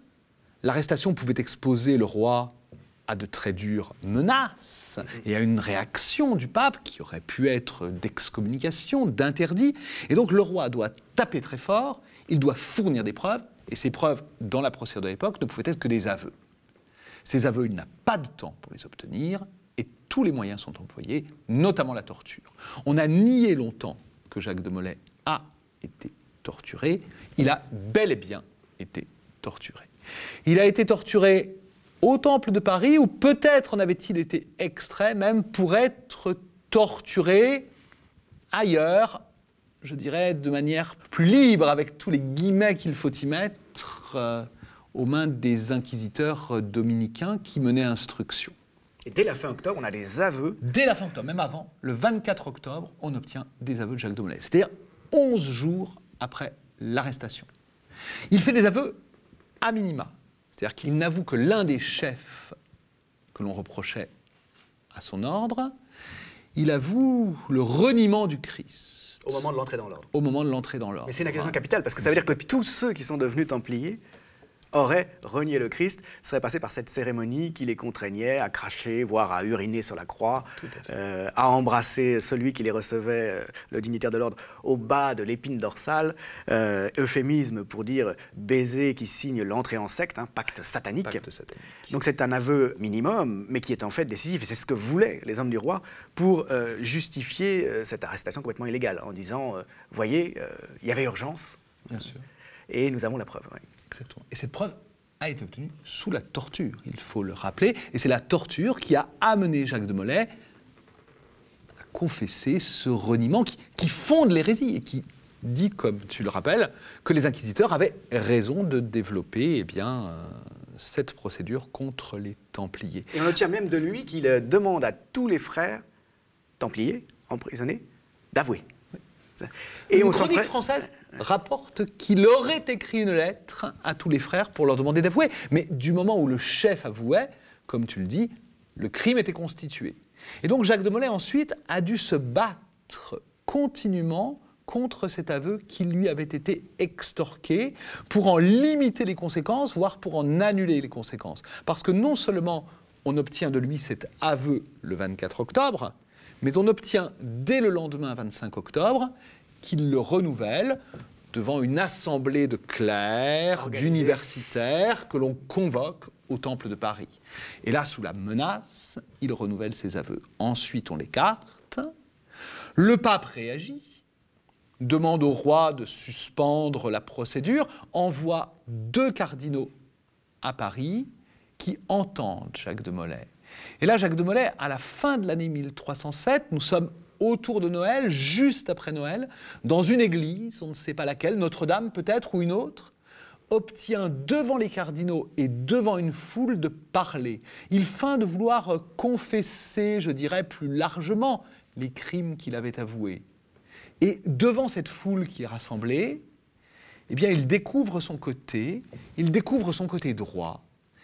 L'arrestation pouvait exposer le roi à de très dures menaces et à une réaction du pape qui aurait pu être d'excommunication, d'interdit. Et donc le roi doit taper très fort, il doit fournir des preuves, et ces preuves, dans la procédure de l'époque, ne pouvaient être que des aveux. Ces aveux, il n'a pas de temps pour les obtenir et tous les moyens sont employés, notamment la torture. On a nié longtemps que Jacques de Molay a été torturé. Il a bel et bien été torturé. Il a été torturé au Temple de Paris où peut-être en avait-il été extrait même pour être torturé ailleurs, je dirais de manière plus libre, avec tous les guillemets qu'il faut y mettre, euh, aux mains des inquisiteurs dominicains qui menaient instruction. Et dès la fin octobre, on a des aveux. Dès la fin octobre, même avant, le 24 octobre, on obtient des aveux de Jacques de Molay. C'est-à-dire 11 jours après l'arrestation. Il fait des aveux à minima. C'est-à-dire qu'il n'avoue que l'un des chefs que l'on reprochait à son ordre, il avoue le reniement du Christ Au moment de l'entrée dans l'ordre. au moment de l'entrée dans l'ordre. Mais c'est une accusation capitale, parce que ça veut dire que tous ceux qui sont devenus templiers auraient renié le Christ seraient passés par cette cérémonie qui les contraignait à cracher, voire à uriner sur la croix, euh, à embrasser celui qui les recevait, euh, le dignitaire de l'ordre, au bas de l'épine dorsale, euh, euphémisme pour dire baiser qui signe l'entrée en secte, un pacte satanique. Pacte satanique. Donc c'est un aveu minimum, mais qui est en fait décisif, et c'est ce que voulaient les hommes du roi pour justifier cette arrestation complètement illégale, en disant, voyez, il y avait urgence. Bien sûr. Et nous avons la preuve. Exactement. Et cette preuve a été obtenue sous la torture, il faut le rappeler. Et c'est la torture qui a amené Jacques de Molay à confesser ce reniement qui, fonde l'hérésie et qui dit, comme tu le rappelles, que les inquisiteurs avaient raison de développer eh bien, euh, cette procédure contre les Templiers. Et on obtient même de lui qu'il demande à tous les frères Templiers emprisonnés d'avouer. Et Une on chronique française rapporte qu'il aurait écrit une lettre à tous les frères pour leur demander d'avouer. Mais du moment où le chef avouait, comme tu le dis, le crime était constitué. Et donc Jacques de Molay ensuite a dû se battre continuellement contre cet aveu qui lui avait été extorqué pour en limiter les conséquences, voire pour en annuler les conséquences. Parce que non seulement on obtient de lui cet aveu le 24 octobre, mais on obtient dès le lendemain 25 octobre qu'il le renouvelle devant une assemblée de clercs, d'universitaires que l'on convoque au Temple de Paris. Et là, sous la menace, il renouvelle ses aveux. Ensuite, on l'écarte. Le pape réagit, demande au roi de suspendre la procédure, envoie deux cardinaux à Paris qui entendent Jacques de Molay. Et là, Jacques de Molay, à la fin de l'année 1307, nous sommes autour de Noël, juste après Noël, dans une église, on ne sait pas laquelle, Notre-Dame peut-être ou une autre, obtient devant les cardinaux et devant une foule de parler. Il feint de vouloir confesser, je dirais plus largement, les crimes qu'il avait avoués. Et devant cette foule qui est rassemblée, eh bien, il découvre son côté, il découvre son côté droit,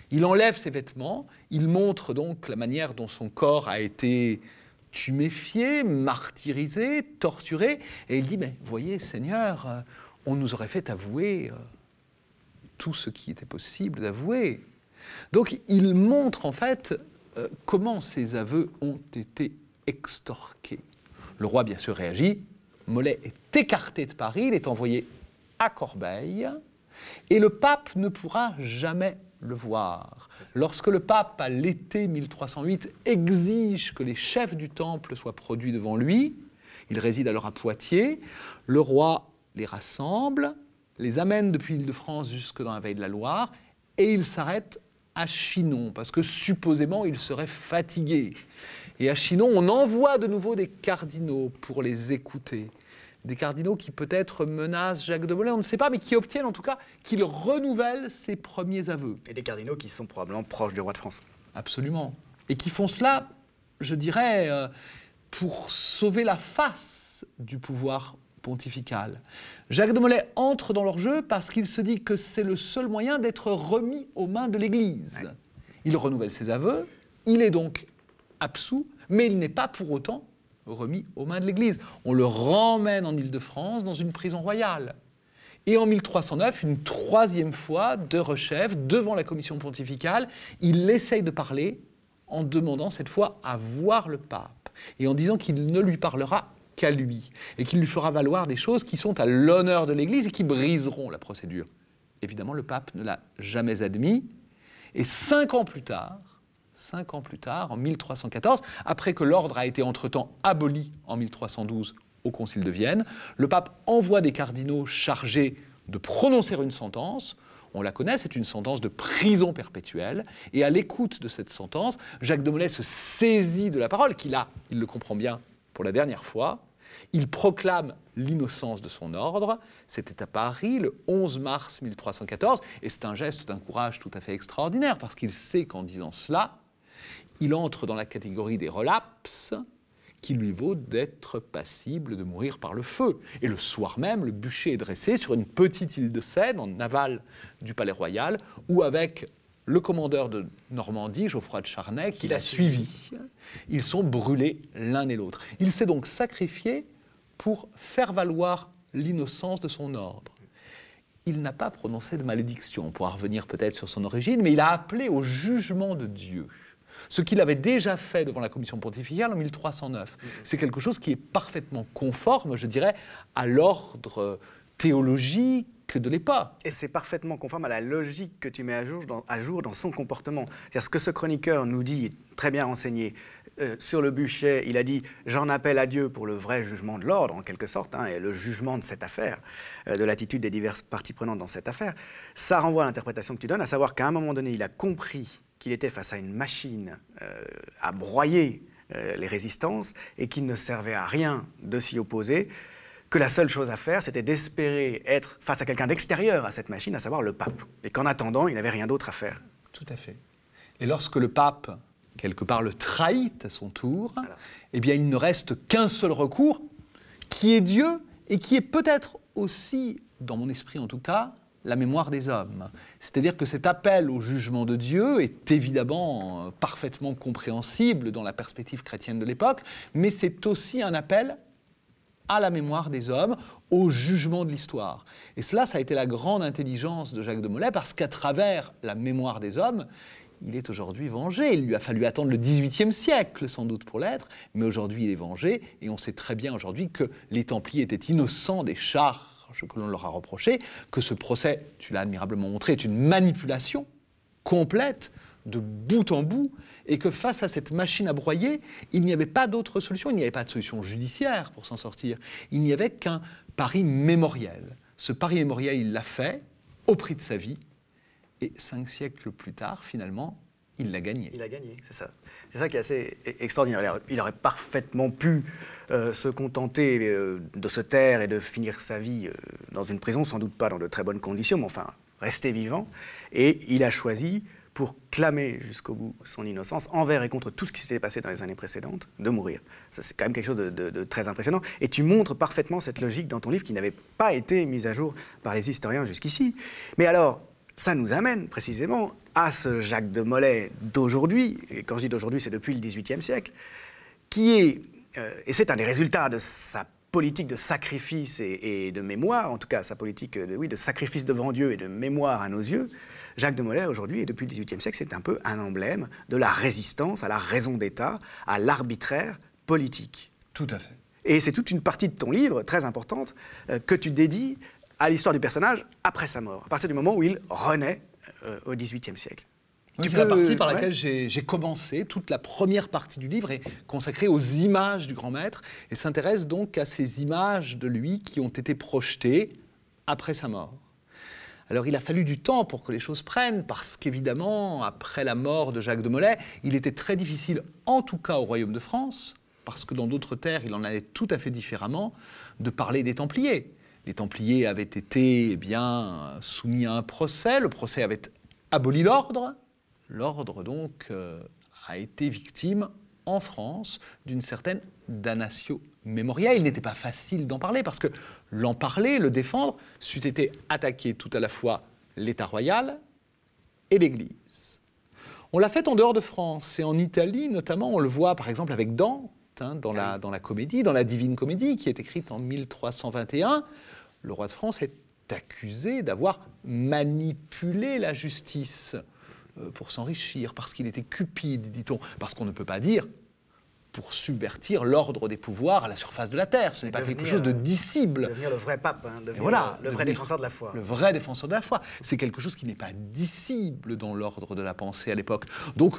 il enlève ses vêtements, il montre donc la manière dont son corps a été tuméfié, martyrisé, torturé, et il dit, mais voyez Seigneur, euh, on nous aurait fait avouer euh, tout ce qui était possible d'avouer. Donc il montre en fait euh, comment ces aveux ont été extorqués. Le roi bien sûr réagit, Mollet est écarté de Paris, il est envoyé à Corbeil, et le pape ne pourra jamais le voir. Lorsque le pape, à l'été 1308, exige que les chefs du temple soient produits devant lui, il réside alors à Poitiers, le roi les rassemble, les amène depuis l'île de France jusque dans la veille de la Loire, et il s'arrête à Chinon, parce que supposément il serait fatigué. Et à Chinon, on envoie de nouveau des cardinaux pour les écouter des cardinaux qui peut-être menacent Jacques de Molay, on ne sait pas, mais qui obtiennent en tout cas qu'il renouvelle ses premiers aveux. Et des cardinaux qui sont probablement proches du roi de France. Absolument. Et qui font cela, je dirais, euh, pour sauver la face du pouvoir pontifical. Jacques de Molay entre dans leur jeu parce qu'il se dit que c'est le seul moyen d'être remis aux mains de l'Église. Il renouvelle ses aveux, il est donc absous, mais il n'est pas pour autant remis aux mains de l'Église. On le ramène en Île-de-France dans une prison royale. Et en 1309, une troisième fois, de rechef, devant la commission pontificale, il essaye de parler en demandant cette fois à voir le pape et en disant qu'il ne lui parlera qu'à lui et qu'il lui fera valoir des choses qui sont à l'honneur de l'Église et qui briseront la procédure. Évidemment, le pape ne l'a jamais admis et cinq ans plus tard, cinq ans plus tard, en 1314, après que l'ordre a été entre-temps aboli en 1312 au Concile de Vienne, le pape envoie des cardinaux chargés de prononcer une sentence. On la connaît, c'est une sentence de prison perpétuelle. Et à l'écoute de cette sentence, Jacques de Molay se saisit de la parole, qu'il a, il le comprend bien, pour la dernière fois. Il proclame l'innocence de son ordre. C'était à Paris le 11 mars 1314. Et c'est un geste d'un courage tout à fait extraordinaire, parce qu'il sait qu'en disant cela, il entre dans la catégorie des relapses qui lui vaut d'être passible de mourir par le feu. Et le soir même, le bûcher est dressé sur une petite île de Seine, en aval du Palais Royal, où avec le commandeur de Normandie, Geoffroy de Charnay, qui l'a suivi, ils sont brûlés l'un et l'autre. Il s'est donc sacrifié pour faire valoir l'innocence de son ordre. il n'a pas prononcé de malédiction. On pourra revenir peut-être sur son origine, mais il a appelé au jugement de Dieu. Ce qu'il avait déjà fait devant la commission pontificale en 1309. C'est quelque chose qui est parfaitement conforme, je dirais, à l'ordre théologique de l'époque. Et c'est parfaitement conforme à la logique que tu mets à jour dans, à jour dans son comportement. C'est-à-dire ce que ce chroniqueur nous dit, très bien renseigné, euh, sur le bûcher, il a dit J'en appelle à Dieu pour le vrai jugement de l'ordre, en quelque sorte, hein, et le jugement de cette affaire, euh, de l'attitude des diverses parties prenantes dans cette affaire. Ça renvoie à l'interprétation que tu donnes, à savoir qu'à un moment donné, il a compris qu'il était face à une machine euh, à broyer les résistances et qu'il ne servait à rien de s'y opposer que la seule chose à faire, c'était d'espérer être face à quelqu'un d'extérieur à cette machine, à savoir le pape. Et qu'en attendant, il n'avait rien d'autre à faire. Tout à fait. Et lorsque le pape quelque part le trahit à son tour, eh bien il ne reste qu'un seul recours, qui est Dieu et qui est peut-être aussi, dans mon esprit en tout cas, la mémoire des hommes. C'est-à-dire que cet appel au jugement de Dieu est évidemment euh, parfaitement compréhensible dans la perspective chrétienne de l'époque, mais c'est aussi un appel à la mémoire des hommes, au jugement de l'histoire. Et cela, ça a été la grande intelligence de Jacques de Molay, parce qu'à travers la mémoire des hommes, il est aujourd'hui vengé. Il lui a fallu attendre le XVIIIe siècle, sans doute, pour l'être, mais aujourd'hui, il est vengé, et on sait très bien aujourd'hui que les Templiers étaient innocents des charges que l'on leur a reprochées, que ce procès, tu l'as admirablement montré, est une manipulation complète de bout en bout, et que face à cette machine à broyer, il n'y avait pas d'autre solution, il n'y avait pas de solution judiciaire pour s'en sortir, il n'y avait qu'un pari mémoriel. Ce pari mémoriel, il l'a fait au prix de sa vie, et cinq siècles plus tard, finalement, il l'a gagné. Il a gagné, c'est ça. C'est ça qui est assez e-, extraordinaire. Il aurait parfaitement pu euh, se contenter euh, de se taire et de finir sa vie euh, dans une prison, sans doute pas dans de très bonnes conditions, mais enfin, rester vivant. Et il a choisi, pour clamer jusqu'au bout son innocence, envers et contre tout ce qui s'était passé dans les années précédentes, de mourir. C'est quand même quelque chose de, très impressionnant. Et tu montres parfaitement cette logique dans ton livre qui n'avait pas été mise à jour par les historiens jusqu'ici. Mais alors, ça nous amène précisément à ce Jacques de Molay d'aujourd'hui, et quand je dis d'aujourd'hui, c'est depuis le XVIIIe siècle, qui est, euh, et c'est un des résultats de sa politique de sacrifice et, de mémoire, en tout cas sa politique de, oui, de sacrifice devant Dieu et de mémoire à nos yeux, Jacques de Molay aujourd'hui et depuis le XVIIIe siècle, c'est un peu un emblème de la résistance à la raison d'État, à l'arbitraire politique. Tout à fait. Et c'est toute une partie de ton livre, très importante, euh, que tu dédies à l'histoire du personnage après sa mort, à partir du moment où il renaît euh, au XVIIIe siècle. c'est la partie par laquelle j'ai commencé. Toute la première partie du livre est consacrée aux images du grand maître et s'intéresse donc à ces images de lui qui ont été projetées après sa mort. Alors il a fallu du temps pour que les choses prennent, parce qu'évidemment, après la mort de Jacques de Molay, il était très difficile, en tout cas au Royaume de France, parce que dans d'autres terres, il en allait tout à fait différemment, de parler des Templiers les Templiers avaient été eh bien, soumis à un procès, le procès avait aboli l'ordre, l'ordre donc euh, a été victime en France d'une certaine damnatio memoria. Il n'était pas facile d'en parler parce que l'en parler, le défendre, c'eût été attaquer tout à la fois l'État royal et l'Église. On l'a fait en dehors de France et en Italie notamment, on le voit par exemple avec Dante hein, dans, la, dans la comédie, dans la Divine Comédie qui est écrite en 1321 le roi de France est accusé d'avoir manipulé la justice euh, pour s'enrichir, parce qu'il était cupide, dit-on, parce qu'on ne peut pas dire pour subvertir l'ordre des pouvoirs à la surface de la terre. Ce n'est pas quelque chose de dissible. Devenir le vrai pape, hein, devenir voilà, le, vrai défenseur de la foi. Le vrai défenseur de la foi. C'est quelque chose qui n'est pas dissible dans l'ordre de la pensée à l'époque. Donc,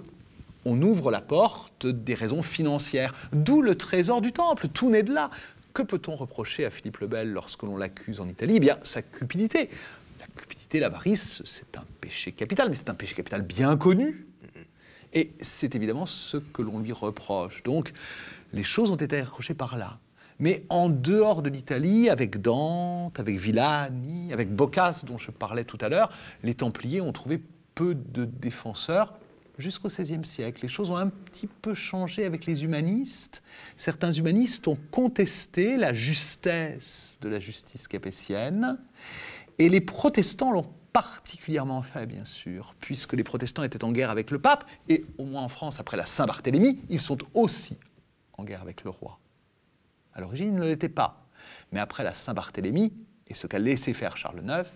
on ouvre la porte des raisons financières, d'où le trésor du temple, tout naît de là. Que peut-on reprocher à Philippe le Bel lorsque l'on l'accuse en Italie? Eh bien, sa cupidité. La cupidité, l'avarice, c'est un péché capital, mais c'est un péché capital bien connu. Et c'est évidemment ce que l'on lui reproche. Donc, les choses ont été reprochées par là. Mais en dehors de l'Italie, avec Dante, avec Villani, avec Boccace, dont je parlais tout à l'heure, les Templiers ont trouvé peu de défenseurs jusqu'au XVIe siècle. Les choses ont un petit peu changé avec les humanistes. Certains humanistes ont contesté la justesse de la justice capétienne, et les protestants l'ont particulièrement fait, bien sûr, puisque les protestants étaient en guerre avec le pape, et au moins en France, après la Saint-Barthélemy, ils sont aussi en guerre avec le roi. À l'origine, ils ne l'étaient pas. Mais après la Saint-Barthélemy, et ce qu'a laissé faire Charles IX,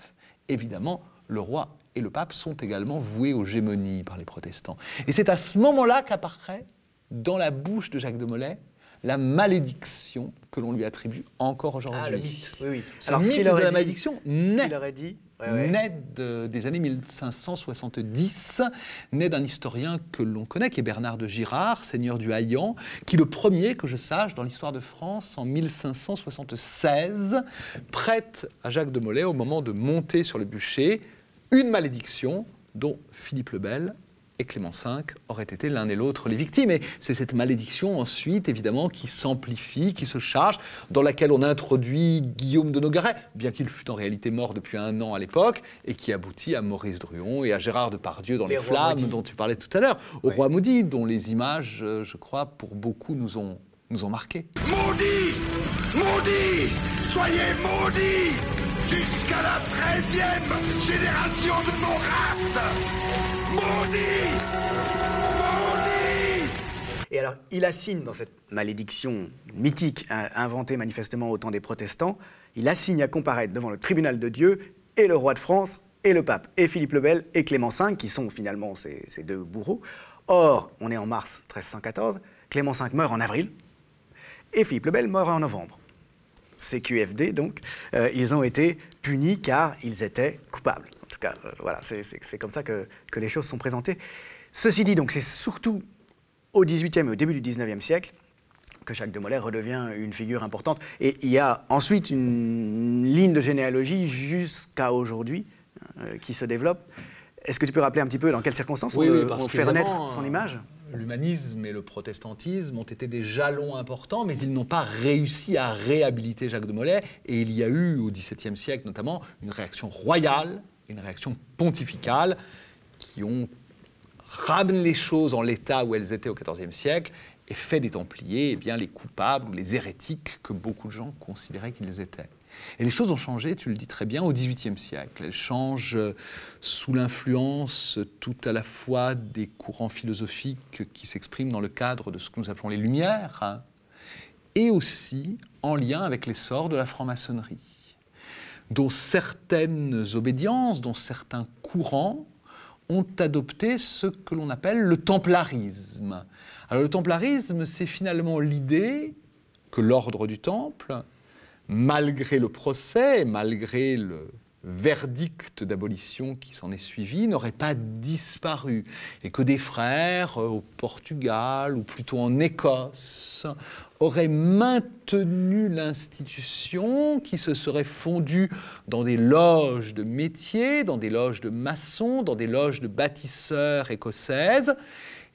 évidemment, le roi et le pape sont également voués aux gémonies par les protestants. Et c'est à ce moment-là qu'apparaît, dans la bouche de Jacques de Molay, la malédiction que l'on lui attribue encore aujourd'hui. Ah, le mythe. Oui, oui. Ce mythe qu'il de aurait la dit- malédiction ce naît qu'il aurait dit. ouais, ouais. naît de- des années 1570, naît d'un historien que l'on connaît, qui est Bernard de Girard, seigneur du Haillan, qui le premier, que je sache, dans l'histoire de France, en 1576, prête à Jacques de Molay, au moment de monter sur le bûcher, une malédiction dont Philippe le Bel et Clément V auraient été l'un et l'autre les victimes. Et c'est cette malédiction ensuite, évidemment, qui s'amplifie, qui se charge, dans laquelle on introduit Guillaume de Nogaret, bien qu'il fût en réalité mort depuis un an à l'époque, et qui aboutit à Maurice Druon et à Gérard Depardieu dans Les Flammes, maudits. dont tu parlais tout à l'heure, au Ouais. roi maudit, dont les images, euh, je crois, pour beaucoup nous ont, nous ont marqués. Maudit Maudit Soyez maudits Jusqu'à la treizième génération de mon race Maudit Maudit Et alors, il assigne dans cette malédiction mythique, inventée manifestement au temps des protestants, il assigne à comparaître devant le tribunal de Dieu et le roi de France et le pape, et Philippe le Bel et Clément V, qui sont finalement ces, ces deux bourreaux. Or, on est en mars 1314, Clément V meurt en avril, et Philippe le Bel meurt en novembre. CQFD, donc, euh, ils ont été punis car ils étaient coupables. En tout cas, euh, voilà, c'est- comme ça que, que les choses sont présentées. Ceci dit, donc, c'est surtout au XVIIIe et au début du XIXe siècle que Jacques de Molay redevient une figure importante. Et il y a ensuite une ligne de généalogie jusqu'à aujourd'hui euh, qui se développe. Est-ce que tu peux rappeler un petit peu dans quelles circonstances on, on fait renaître son image? L'humanisme et le protestantisme ont été des jalons importants, mais ils n'ont pas réussi à réhabiliter Jacques de Molay. Et il y a eu, au XVIIe siècle notamment, une réaction royale, une réaction pontificale, qui ont ramené les choses en l'état où elles étaient au XIVe siècle et fait des Templiers eh bien, les coupables ou les hérétiques que beaucoup de gens considéraient qu'ils étaient. Et les choses ont changé, tu le dis très bien, au XVIIIe siècle. Elles changent euh, sous l'influence tout à la fois des courants philosophiques qui s'expriment dans le cadre de ce que nous appelons les Lumières, hein, et aussi en lien avec l'essor de la franc-maçonnerie, dont certaines obédiences, dont certains courants ont adopté ce que l'on appelle le templarisme. Alors le templarisme, c'est finalement l'idée que l'ordre du Temple, malgré le procès, malgré le verdict d'abolition qui s'en est suivi, n'aurait pas disparu et que des frères euh, au Portugal ou plutôt en Écosse auraient maintenu l'institution qui se serait fondue dans des loges de métiers, dans des loges de maçons, dans des loges de bâtisseurs écossaises.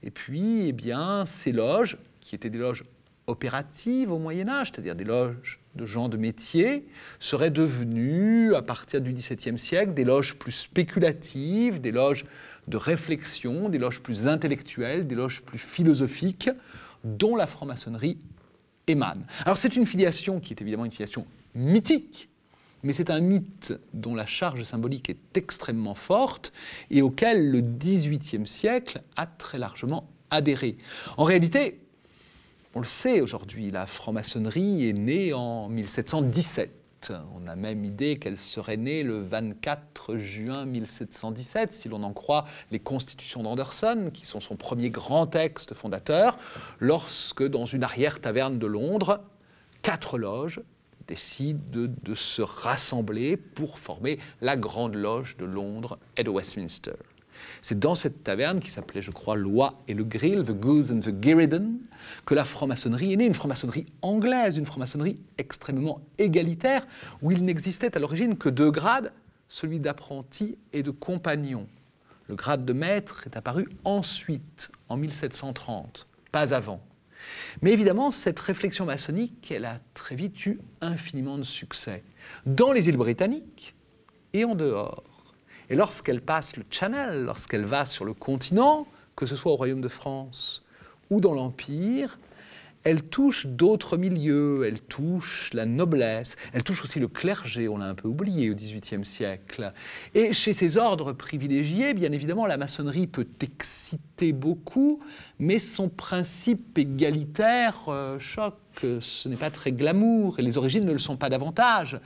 Et puis, eh bien, ces loges, qui étaient des loges opératives au Moyen Âge, c'est-à-dire des loges de gens de métier, seraient devenues, à partir du XVIIe siècle, des loges plus spéculatives, des loges de réflexion, des loges plus intellectuelles, des loges plus philosophiques, dont la franc-maçonnerie émane. Alors c'est une filiation qui est évidemment une filiation mythique, mais c'est un mythe dont la charge symbolique est extrêmement forte et auquel le XVIIIe siècle a très largement adhéré. En réalité, on le sait aujourd'hui, la franc-maçonnerie est née en 1717. On a même idée qu'elle serait née le 24 juin 1717, si l'on en croit les constitutions d'Anderson, qui sont son premier grand texte fondateur, lorsque, dans une arrière-taverne de Londres, quatre loges décident de, de se rassembler pour former la Grande Loge de Londres et de Westminster. C'est dans cette taverne qui s'appelait, je crois, Loi et le Grill, The Goose and the Girridon, que la franc-maçonnerie est née, une franc-maçonnerie anglaise, une franc-maçonnerie extrêmement égalitaire, où il n'existait à l'origine que deux grades, celui d'apprenti et de compagnon. Le grade de maître est apparu ensuite, en 1730, pas avant. Mais évidemment, cette réflexion maçonnique, elle a très vite eu infiniment de succès, dans les îles britanniques et en dehors. Et lorsqu'elle passe le Channel, lorsqu'elle va sur le continent, que ce soit au Royaume de France ou dans l'Empire, elle touche d'autres milieux, elle touche la noblesse, elle touche aussi le clergé, on l'a un peu oublié au XVIIIe siècle. Et chez ces ordres privilégiés, bien évidemment, la maçonnerie peut exciter beaucoup, mais son principe égalitaire euh, choque que ce n'est pas très glamour et les origines ne le sont pas davantage.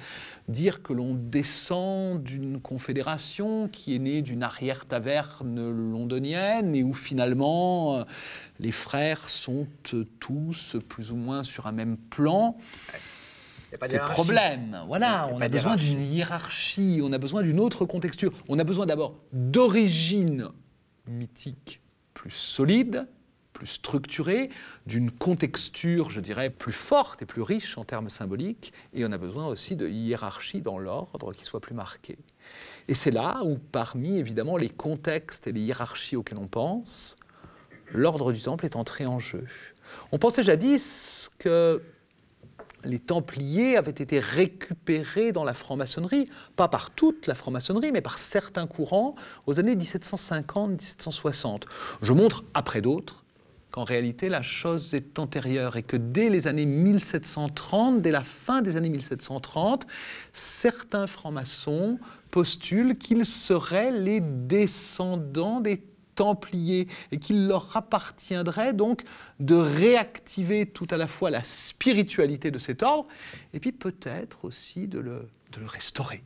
Dire que l'on descend d'une confédération qui est née d'une arrière-taverne londonienne et où finalement euh, les frères sont tous plus ou moins sur un même plan. Il y a pas Des problèmes. Voilà, on a besoin d'une hiérarchie, on a besoin d'une autre contexture. On a besoin d'abord d'origines mythiques plus solides, plus structurées, d'une contexture, je dirais, plus forte et plus riche en termes symboliques. Et on a besoin aussi de hiérarchie dans l'ordre qui soit plus marquée. Et c'est là où, parmi évidemment les contextes et les hiérarchies auxquels on pense, l'ordre du temple est entré en jeu. On pensait jadis que les Templiers avaient été récupérés dans la franc-maçonnerie, pas par toute la franc-maçonnerie, mais par certains courants aux années 1750-1760. Je montre, après d'autres, qu'en réalité la chose est antérieure et que dès les années 1730, dès la fin des années 1730, certains francs-maçons postulent qu'ils seraient les descendants des Templiers et qu'il leur appartiendrait donc de réactiver tout à la fois la spiritualité de cet ordre et puis peut-être aussi de le, de le restaurer.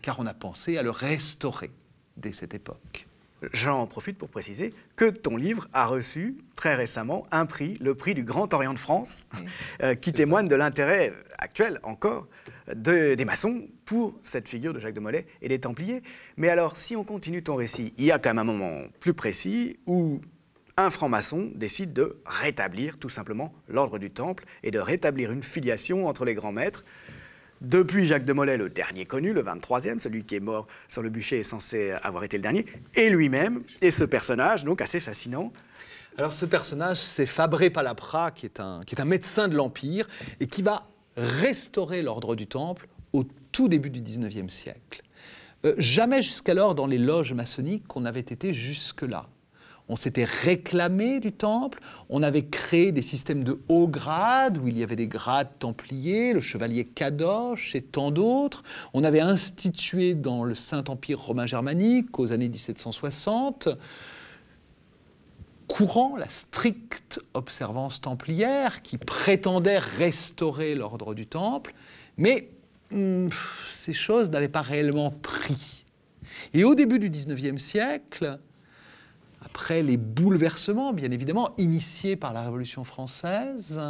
Car on a pensé à le restaurer dès cette époque. J'en profite pour préciser que ton livre a reçu très récemment un prix, le prix du Grand Orient de France, euh, qui témoigne de l'intérêt actuel encore de- des maçons pour cette figure de Jacques de Molay et des Templiers. Mais alors, si on continue ton récit, il y a quand même un moment plus précis où un franc-maçon décide de rétablir tout simplement l'ordre du Temple et de rétablir une filiation entre les grands maîtres. Depuis Jacques de Molay, le dernier connu, le 23e, celui qui est mort sur le bûcher est censé avoir été le dernier, et lui-même, et ce personnage, donc assez fascinant. Alors ce personnage, c'est Fabré Palapra, qui est, un, médecin de l'Empire et qui va restaurer l'ordre du Temple au tout début du XIXe siècle. Euh, jamais jusqu'alors dans les loges maçonniques qu'on avait été jusque-là. On s'était réclamé du temple, on avait créé des systèmes de haut grade où il y avait des grades templiers, le chevalier Kadosh et tant d'autres. On avait institué dans le Saint-Empire romain germanique aux années 1760 courant la stricte observance templière qui prétendait restaurer l'ordre du temple, mais hum, ces choses n'avaient pas réellement pris. Et au début du XIXe siècle, après les bouleversements, bien évidemment, initiés par la Révolution française,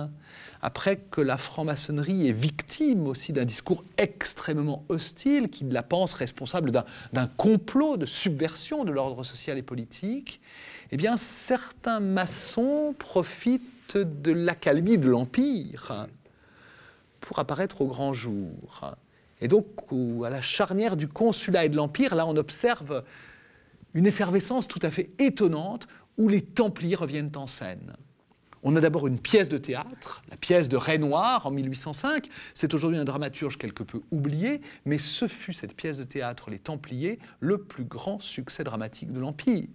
après que la franc-maçonnerie est victime aussi d'un discours extrêmement hostile, qui la pense responsable d'un- complot de subversion de l'ordre social et politique, eh bien, certains maçons profitent de l'accalmie de l'Empire pour apparaître au grand jour. Et donc, à la charnière du consulat et de l'Empire, là, on observe une effervescence tout à fait étonnante où les Templiers reviennent en scène. On a d'abord une pièce de théâtre, la pièce de Renoir en 1805. C'est aujourd'hui un dramaturge quelque peu oublié, mais ce fut cette pièce de théâtre, Les Templiers, le plus grand succès dramatique de l'Empire.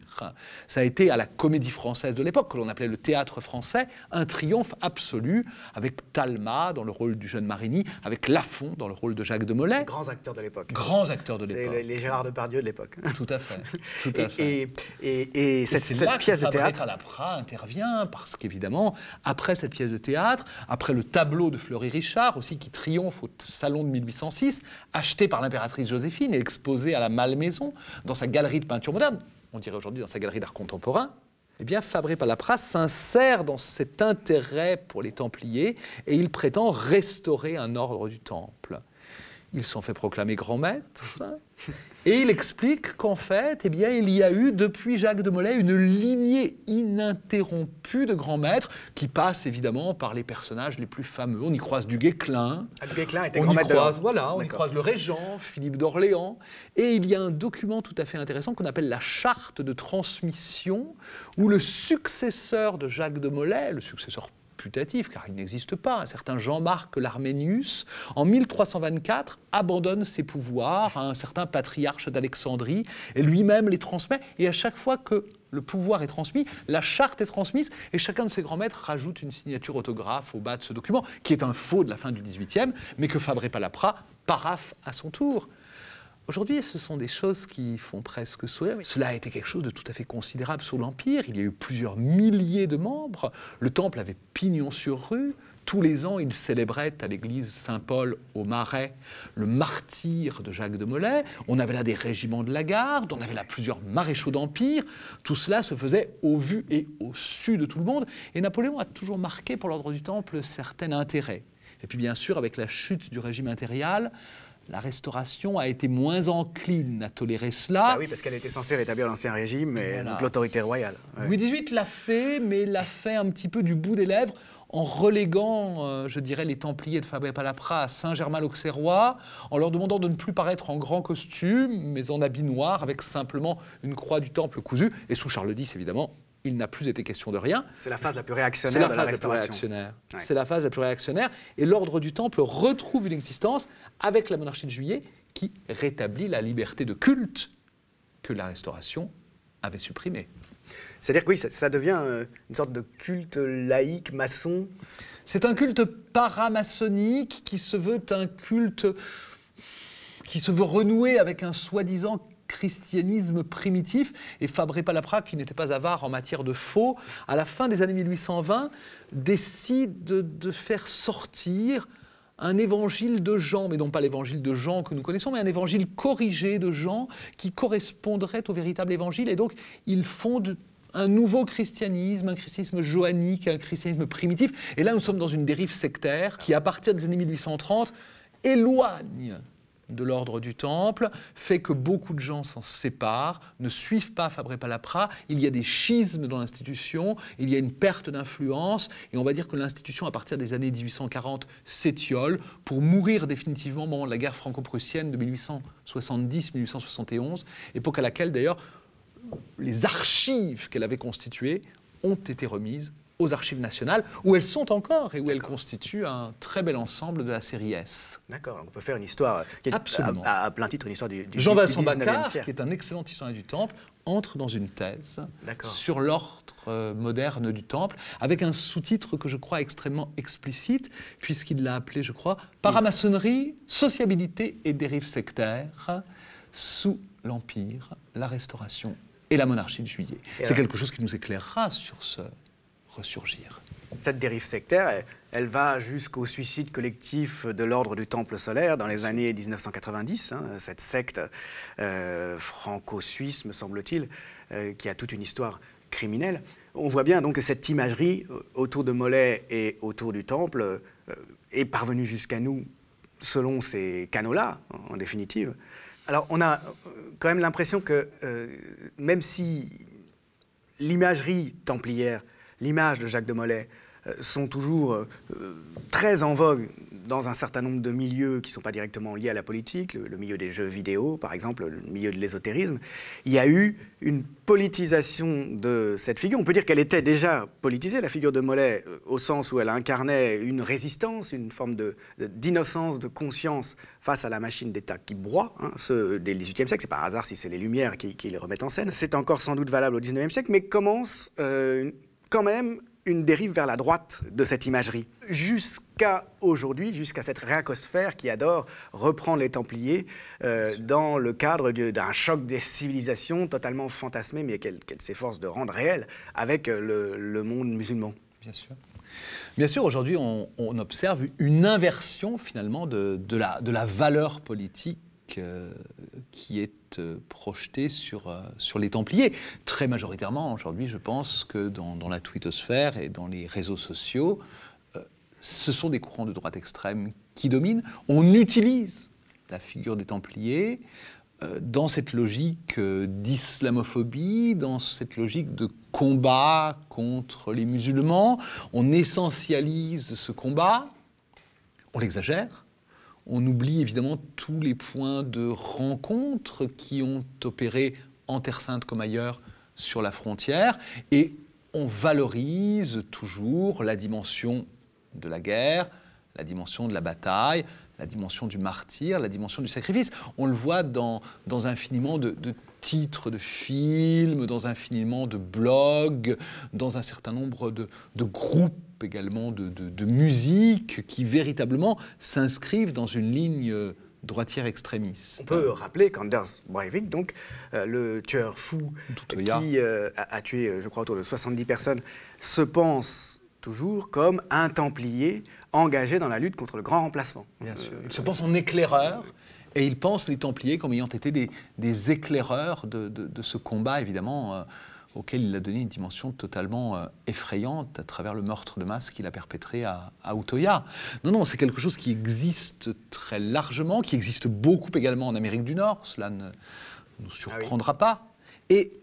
Ça a été à la comédie française de l'époque, que l'on appelait le théâtre français, un triomphe absolu, avec Talma dans le rôle du jeune Marigny, avec Lafont dans le rôle de Jacques de Molay, Grands acteurs de l'époque. grands acteurs de l'époque. les, les Gérard Depardieu de l'époque. Tout à fait. Tout à fait. Et, et- et- et cette, c'est cette là pièce que de théâtre, Talapra intervient, parce qu'évidemment, après cette pièce de théâtre, après le tableau de Fleury Richard, aussi qui triomphe au salon de 1806, acheté par l'impératrice Joséphine et exposé à la Malmaison, dans sa galerie de peinture moderne, on dirait aujourd'hui dans sa galerie d'art contemporain, eh bien, Fabré Palapra s'insère dans cet intérêt pour les Templiers et il prétend restaurer un ordre du Temple. Il s'en fait proclamer grand maître. Et il explique qu'en fait, eh bien, il y a eu depuis Jacques de Molay une lignée ininterrompue de grands maîtres qui passe évidemment par les personnages les plus fameux. On y croise du Guesclin, Albert Guesclin était on grand y de croise, voilà, on y croise le régent, Philippe d'Orléans, et il y a un document tout à fait intéressant qu'on appelle la charte de transmission, où le successeur de Jacques de Molay, le successeur car il n'existe pas, un certain Jean-Marc l'Arménius, en 1324, abandonne ses pouvoirs à un certain patriarche d'Alexandrie, et lui-même les transmet, et à chaque fois que le pouvoir est transmis, la charte est transmise, et chacun de ses grands maîtres rajoute une signature autographe au bas de ce document, qui est un faux de la fin du XVIIIe, mais que Fabré Palapra paraphe à son tour. Aujourd'hui, ce sont des choses qui font presque sourire. Cela a été quelque chose de tout à fait considérable sous l'Empire. Il y a eu plusieurs milliers de membres. Le temple avait pignon sur rue. Tous les ans, il célébrait à l'église Saint-Paul au Marais le martyr de Jacques de Molay. On avait là des régiments de la garde, on avait là plusieurs maréchaux d'Empire. Tout cela se faisait au vu et au su de tout le monde. Et Napoléon a toujours marqué pour l'ordre du Temple certain intérêt. Et puis bien sûr, avec la chute du régime impérial, la Restauration a été moins encline à tolérer cela. Ah oui, parce qu'elle était censée rétablir l'Ancien Régime et Voilà. donc l'autorité royale. Ouais. Louis XVIII l'a fait, mais l'a fait un petit peu du bout des lèvres en reléguant, euh, je dirais, les Templiers de Fabré-Palapra à Saint-Germain-l'Auxerrois, en leur demandant de ne plus paraître en grand costume, mais en habit noir, avec simplement une croix du Temple cousue. Et sous Charles X, évidemment, il n'a plus été question de rien. C'est la phase la plus C'est réactionnaire la de la phase la plus Restauration. réactionnaire. Ouais. C'est la phase la plus réactionnaire. Et l'ordre du Temple retrouve une existence avec la monarchie de Juillet qui rétablit la liberté de culte que la Restauration avait supprimée. C'est-à-dire que oui, ça, ça devient euh, une sorte de culte laïque, maçon. C'est un culte paramaçonnique qui se veut un culte qui se veut renouer avec un soi-disant christianisme primitif et Fabré Palapra, qui n'était pas avare en matière de faux, à la fin des années 1820, décide de, de faire sortir un évangile de Jean, mais non pas l'évangile de Jean que nous connaissons, mais un évangile corrigé de Jean qui correspondrait au véritable évangile. Et donc, il fonde un nouveau christianisme, un christianisme joannique, un christianisme primitif. Et là, nous sommes dans une dérive sectaire qui, à partir des années 1830, éloigne de l'ordre du Temple, fait que beaucoup de gens s'en séparent, ne suivent pas Fabré Palapra, il y a des schismes dans l'institution, il y a une perte d'influence, et on va dire que l'institution, à partir des années 1840, s'étiole pour mourir définitivement au moment de la guerre franco-prussienne de 1870-1871, époque à laquelle d'ailleurs les archives qu'elle avait constituées ont été remises aux archives nationales, où elles sont encore et où elles constituent un très bel ensemble de la série S. D'accord, donc on peut faire une histoire euh, qui est Absolument. À, à plein titre une histoire du, du 19e Bacquart, siècle. qui est un excellent historien du Temple, entre dans une thèse sur l'ordre euh, moderne du Temple, avec un sous-titre que je crois extrêmement explicite, puisqu'il l'a appelé, je crois, Paramaçonnerie, sociabilité et dérive sectaire sous l'Empire, la Restauration et la monarchie de Juillet. Et C'est quelque chose qui nous éclairera sur ce ressurgir. Cette dérive sectaire, elle, va jusqu'au suicide collectif de l'ordre du Temple solaire dans les années 1990, hein, cette secte euh, franco-suisse, me semble-t-il, euh, qui a toute une histoire criminelle. On voit bien donc que cette imagerie euh, autour de Mollet et autour du Temple est parvenue jusqu'à nous selon ces canaux-là, en, définitive. Alors on a quand même l'impression que même si l'imagerie templière, l'image de Jacques de Molay euh, sont toujours euh, euh, très en vogue dans un certain nombre de milieux qui ne sont pas directement liés à la politique, le, milieu des jeux vidéo par exemple, le milieu de l'ésotérisme. Il y a eu une politisation de cette figure. On peut dire qu'elle était déjà politisée, la figure de Molay, euh, au sens où elle incarnait une résistance, une forme d'innocence, de, conscience face à la machine d'État qui broie, hein, ceux des XVIIIe siècle. C'est pas un hasard si c'est les Lumières qui, les remettent en scène. C'est encore sans doute valable au XIXe siècle, mais commence quand même une dérive vers la droite de cette imagerie. Jusqu'à aujourd'hui, jusqu'à cette réacosphère qui adore reprendre les Templiers euh, dans le cadre d'un choc des civilisations totalement fantasmé, mais qu'elle s'efforce de rendre réel avec euh, le, le monde musulman. Bien sûr. Bien sûr, aujourd'hui, on, on observe une inversion finalement de, de la, de la valeur politique euh, qui est euh, projetée sur, euh, sur les Templiers. Très majoritairement, aujourd'hui, je pense que dans, dans la twittosphère et dans les réseaux sociaux, ce sont des courants de droite extrême qui dominent. On utilise la figure des Templiers dans cette logique d'islamophobie, dans cette logique de combat contre les musulmans. On essentialise ce combat, on l'exagère. On oublie évidemment tous les points de rencontre qui ont opéré en Terre Sainte comme ailleurs sur la frontière. Et on valorise toujours la dimension de la guerre, la dimension de la bataille, la dimension du martyr, la dimension du sacrifice. On le voit dans, dans infiniment de, de titres de films, dans infiniment de blogs, dans un certain nombre de, de groupes également de, de- de musique qui véritablement s'inscrivent dans une ligne droitière extrémiste. On peut rappeler qu'Anders Breivik, donc euh, le tueur fou qui euh, a, a tué, euh, je crois, autour de 70 personnes, se pense toujours comme un Templier engagé dans la lutte contre le grand remplacement. Bien sûr. Euh, Il se pense en éclaireur et il pense les Templiers comme ayant été des, des éclaireurs de, de- de ce combat, évidemment, euh, auquel il a donné une dimension totalement euh, effrayante à travers le meurtre de masse qu'il a perpétré à, à Utoya. Non, non, c'est quelque chose qui existe très largement, qui existe beaucoup également en Amérique du Nord, cela ne nous surprendra pas. Et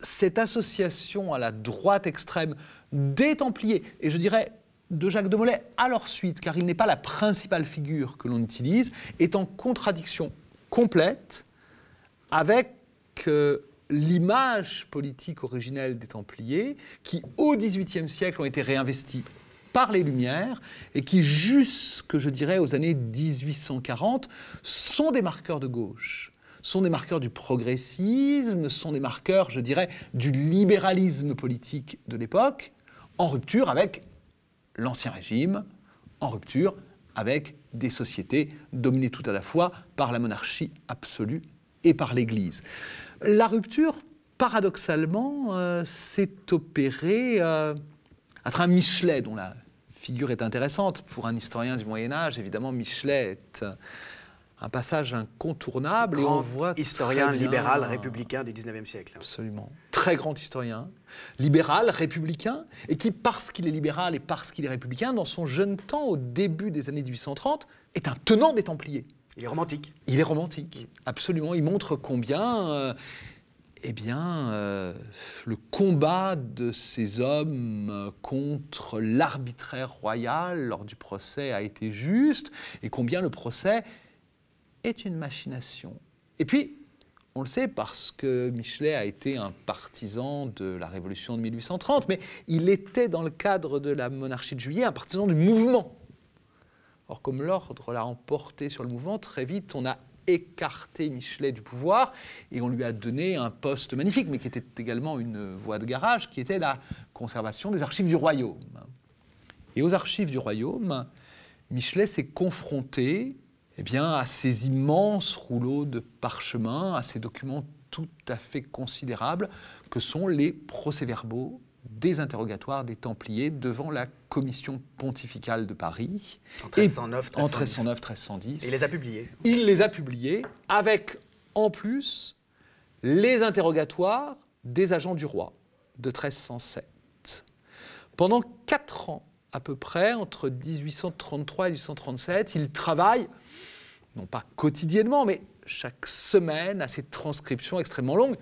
cette association à la droite extrême des Templiers, et je dirais de Jacques de Molay à leur suite, car il n'est pas la principale figure que l'on utilise, est en contradiction complète avec euh, l'image politique originelle des Templiers, qui au XVIIIe siècle ont été réinvestis par les Lumières et qui, jusque, je dirais, aux années 1840, sont des marqueurs de gauche, sont des marqueurs du progressisme, sont des marqueurs, je dirais, du libéralisme politique de l'époque, en rupture avec l'Ancien Régime, en rupture avec des sociétés dominées tout à la fois par la monarchie absolue et par l'Église. La rupture, paradoxalement, euh, s'est opérée euh, à travers Michelet, dont la figure est intéressante. Pour un historien du Moyen Âge, évidemment, Michelet est euh, un passage incontournable. et on grand voit historien bien- libéral républicain du 19e siècle. Absolument. Très grand historien, libéral, républicain, et qui, parce qu'il est libéral et parce qu'il est républicain, dans son jeune temps, au début des années 1830, est un tenant des Templiers. Il est romantique. Il est romantique, absolument. Il montre combien, euh, eh bien, euh, le combat de ces hommes contre l'arbitraire royal lors du procès a été juste, et combien le procès est une machination. Et puis, on le sait parce que Michelet a été un partisan de la Révolution de 1830, mais il était, dans le cadre de la monarchie de juillet, un partisan du mouvement. Or, comme l'ordre l'a emporté sur le mouvement, très vite, on a écarté Michelet du pouvoir et on lui a donné un poste magnifique, mais qui était également une voie de garage, qui était la conservation des archives du royaume. Et aux archives du royaume, Michelet s'est confronté eh bien, à ces immenses rouleaux de parchemin, à ces documents tout à fait considérables que sont les procès-verbaux des interrogatoires des Templiers devant la commission pontificale de Paris. En Et 1309, en 1310. 1309-1310. Et il les a publiés. Il les a publiés avec, en plus, les interrogatoires des agents du roi de 1307. Pendant quatre ans à peu près, entre 1833 et 1837, il travaille, non pas quotidiennement, mais chaque semaine à ces transcriptions extrêmement longues.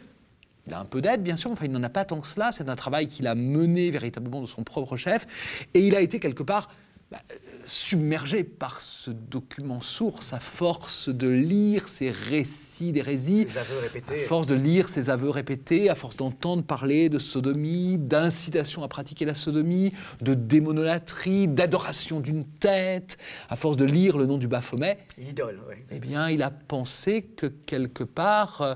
Il a un peu d'aide, bien sûr, enfin il n'en a pas tant que cela. C'est un travail qu'il a mené véritablement de son propre chef. Et il a été quelque part bah, submergé par ce document source, à force de lire ces récits d'hérésie, à force de lire ces aveux répétés, à force d'entendre parler de sodomie, d'incitation à pratiquer la sodomie, de démonolatrie, d'adoration d'une tête, à force de lire le nom du Baphomet, oui. eh bien, il a pensé que quelque part, euh,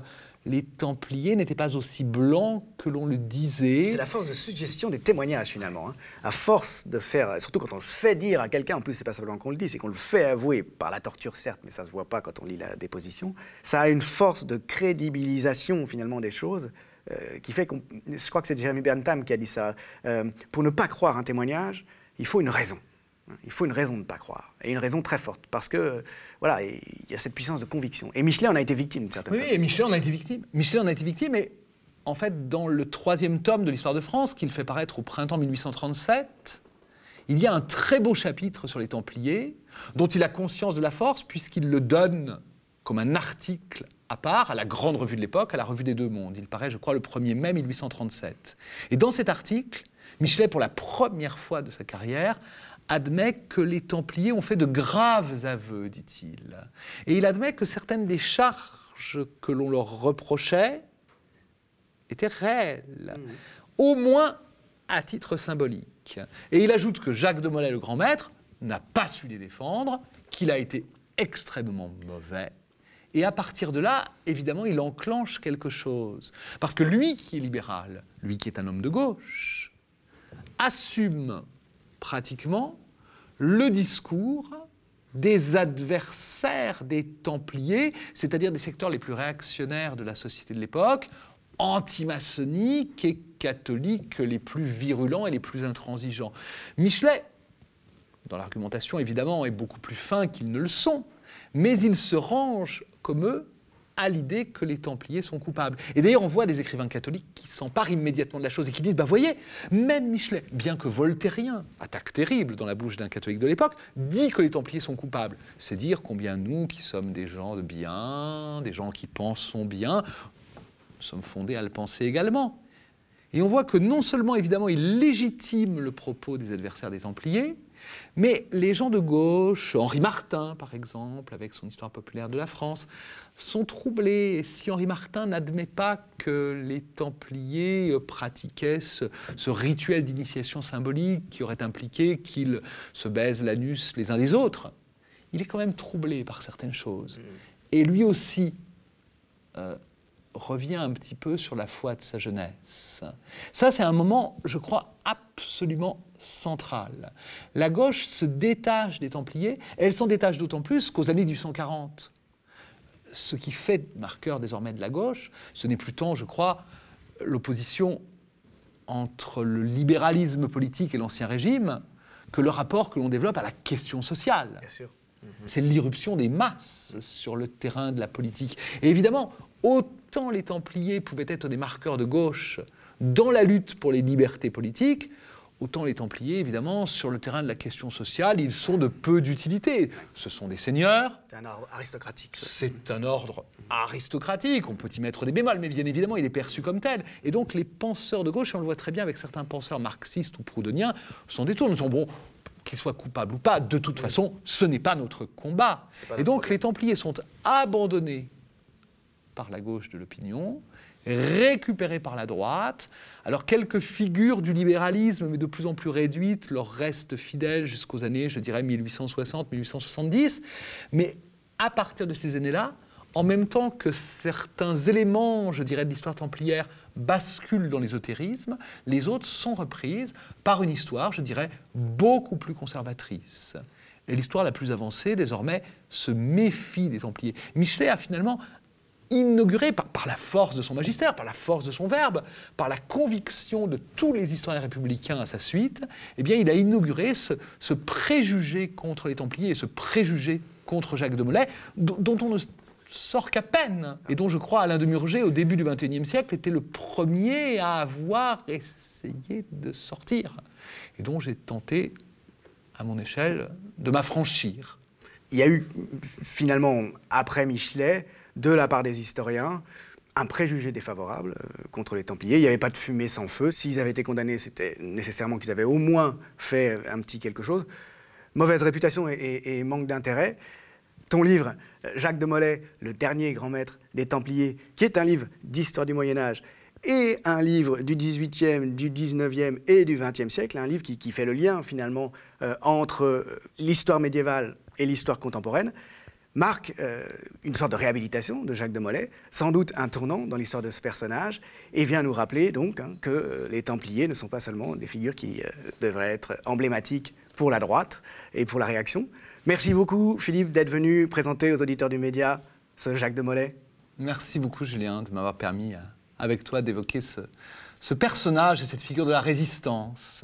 les Templiers n'étaient pas aussi blancs que l'on le disait. C'est la force de suggestion des témoignages finalement. hein. À force de faire, surtout quand on fait dire à quelqu'un, en plus c'est pas simplement qu'on le dit, c'est qu'on le fait avouer par la torture certes, mais ça se voit pas quand on lit la déposition. Ça a une force de crédibilisation finalement des choses euh, qui fait qu'on, je crois que c'est Jeremy Bentham qui a dit ça. euh, pour ne pas croire un témoignage, il faut une raison. Il faut une raison de ne pas croire, et une raison très forte, parce que voilà, il y a cette puissance de conviction. Et Michelet en a été victime d'une certaine Oui, façon. et Michelet en a été victime. Michelet en a été victime, et en fait, dans le troisième tome de l'histoire de France, qu'il fait paraître au printemps 1837, il y a un très beau chapitre sur les Templiers, dont il a conscience de la force, puisqu'il le donne comme un article à part à la grande revue de l'époque, à la revue des Deux Mondes. Il paraît, je crois, le 1er mai 1837. Et dans cet article, Michelet, pour la première fois de sa carrière, admet que les Templiers ont fait de graves aveux, dit-il. Et il admet que certaines des charges que l'on leur reprochait étaient réelles, au moins à titre symbolique. Et il ajoute que Jacques de Molay, le grand maître, n'a pas su les défendre, qu'il a été extrêmement mauvais. Et à partir de là, évidemment, il enclenche quelque chose. Parce que lui qui est libéral, lui qui est un homme de gauche, assume pratiquement le discours des adversaires des Templiers, c'est-à-dire des secteurs les plus réactionnaires de la société de l'époque, antimaçonniques et catholiques les plus virulents et les plus intransigeants. Michelet, dans l'argumentation évidemment, est beaucoup plus fin qu'ils ne le sont, mais il se range comme eux à l'idée que les Templiers sont coupables. Et d'ailleurs, on voit des écrivains catholiques qui s'emparent immédiatement de la chose et qui disent, bah voyez, même Michelet, bien que voltairien, attaque terrible dans la bouche d'un catholique de l'époque, dit que les Templiers sont coupables. C'est dire combien nous, qui sommes des gens de bien, des gens qui pensons bien, sommes fondés à le penser également. Et on voit que non seulement, évidemment, il légitime le propos des adversaires des Templiers, mais les gens de gauche, Henri Martin par exemple, avec son histoire populaire de la France, sont troublés. Et si Henri Martin n'admet pas que les Templiers pratiquaient ce, ce rituel d'initiation symbolique qui aurait impliqué qu'ils se baisent l'anus les uns des autres, il est quand même troublé par certaines choses. Et lui aussi euh, revient un petit peu sur la foi de sa jeunesse. Ça, c'est un moment, je crois, absolument central. La gauche se détache des Templiers, et elle s'en détache d'autant plus qu'aux années 1840. Ce qui fait marqueur désormais de la gauche, ce n'est plus tant, je crois, l'opposition entre le libéralisme politique et l'ancien régime, que le rapport que l'on développe à la question sociale. Bien sûr. C'est l'irruption des masses sur le terrain de la politique. Et évidemment, autant les Templiers pouvaient être des marqueurs de gauche dans la lutte pour les libertés politiques, autant les Templiers, évidemment, sur le terrain de la question sociale, ils sont de peu d'utilité. Ce sont des seigneurs, C'est un ordre aristocratique. c'est un ordre aristocratique, on peut y mettre des bémols, mais bien évidemment, il est perçu comme tel. Et donc, les penseurs de gauche, et on le voit très bien avec certains penseurs marxistes ou proudhoniens, sont détournés. Ils sont bon, qu'ils soient coupables ou pas, de toute façon, ce n'est pas notre combat. pas Et donc, problème. les Templiers sont abandonnés par la gauche de l'opinion, récupérés par la droite. Alors quelques figures du libéralisme, mais de plus en plus réduites, leur restent fidèles jusqu'aux années, je dirais, 1860-1870. Mais à partir de ces années-là, en même temps que certains éléments, je dirais, de l'histoire templière basculent dans l'ésotérisme, les autres sont reprises par une histoire, je dirais, beaucoup plus conservatrice. Et l'histoire la plus avancée, désormais, se méfie des Templiers. Michelet a finalement inauguré par, la force de son magistère, par la force de son verbe, par la conviction de tous les historiens républicains à sa suite, eh bien, il a inauguré ce, ce préjugé contre les Templiers et ce préjugé contre Jacques de Molay, dont, dont on ne sort qu'à peine, et dont je crois Alain de Murger, au début du XXIe siècle, était le premier à avoir essayé de sortir, et dont j'ai tenté, à mon échelle, de m'affranchir. Il y a eu finalement, après Michelet, de la part des historiens, un préjugé défavorable euh, contre les Templiers. Il n'y avait pas de fumée sans feu. S'ils avaient été condamnés, c'était nécessairement qu'ils avaient au moins fait un petit quelque chose. Mauvaise réputation et, manque d'intérêt. Ton livre, euh, Jacques de Molay, le dernier grand maître des Templiers, qui est un livre d'histoire du Moyen Âge et un livre du 18e, du 19e et du 20e siècle, un livre qui, fait le lien finalement euh, entre euh, l'histoire médiévale et l'histoire contemporaine, marque euh, une sorte de réhabilitation de Jacques de Molay, sans doute un tournant dans l'histoire de ce personnage, et vient nous rappeler donc hein, que euh, les Templiers ne sont pas seulement des figures qui euh, devraient être emblématiques pour la droite et pour la réaction. Merci beaucoup Philippe d'être venu présenter aux auditeurs du média ce Jacques de Molay. Merci beaucoup, Julien, de m'avoir permis, avec toi, d'évoquer ce, ce personnage et cette figure de la résistance.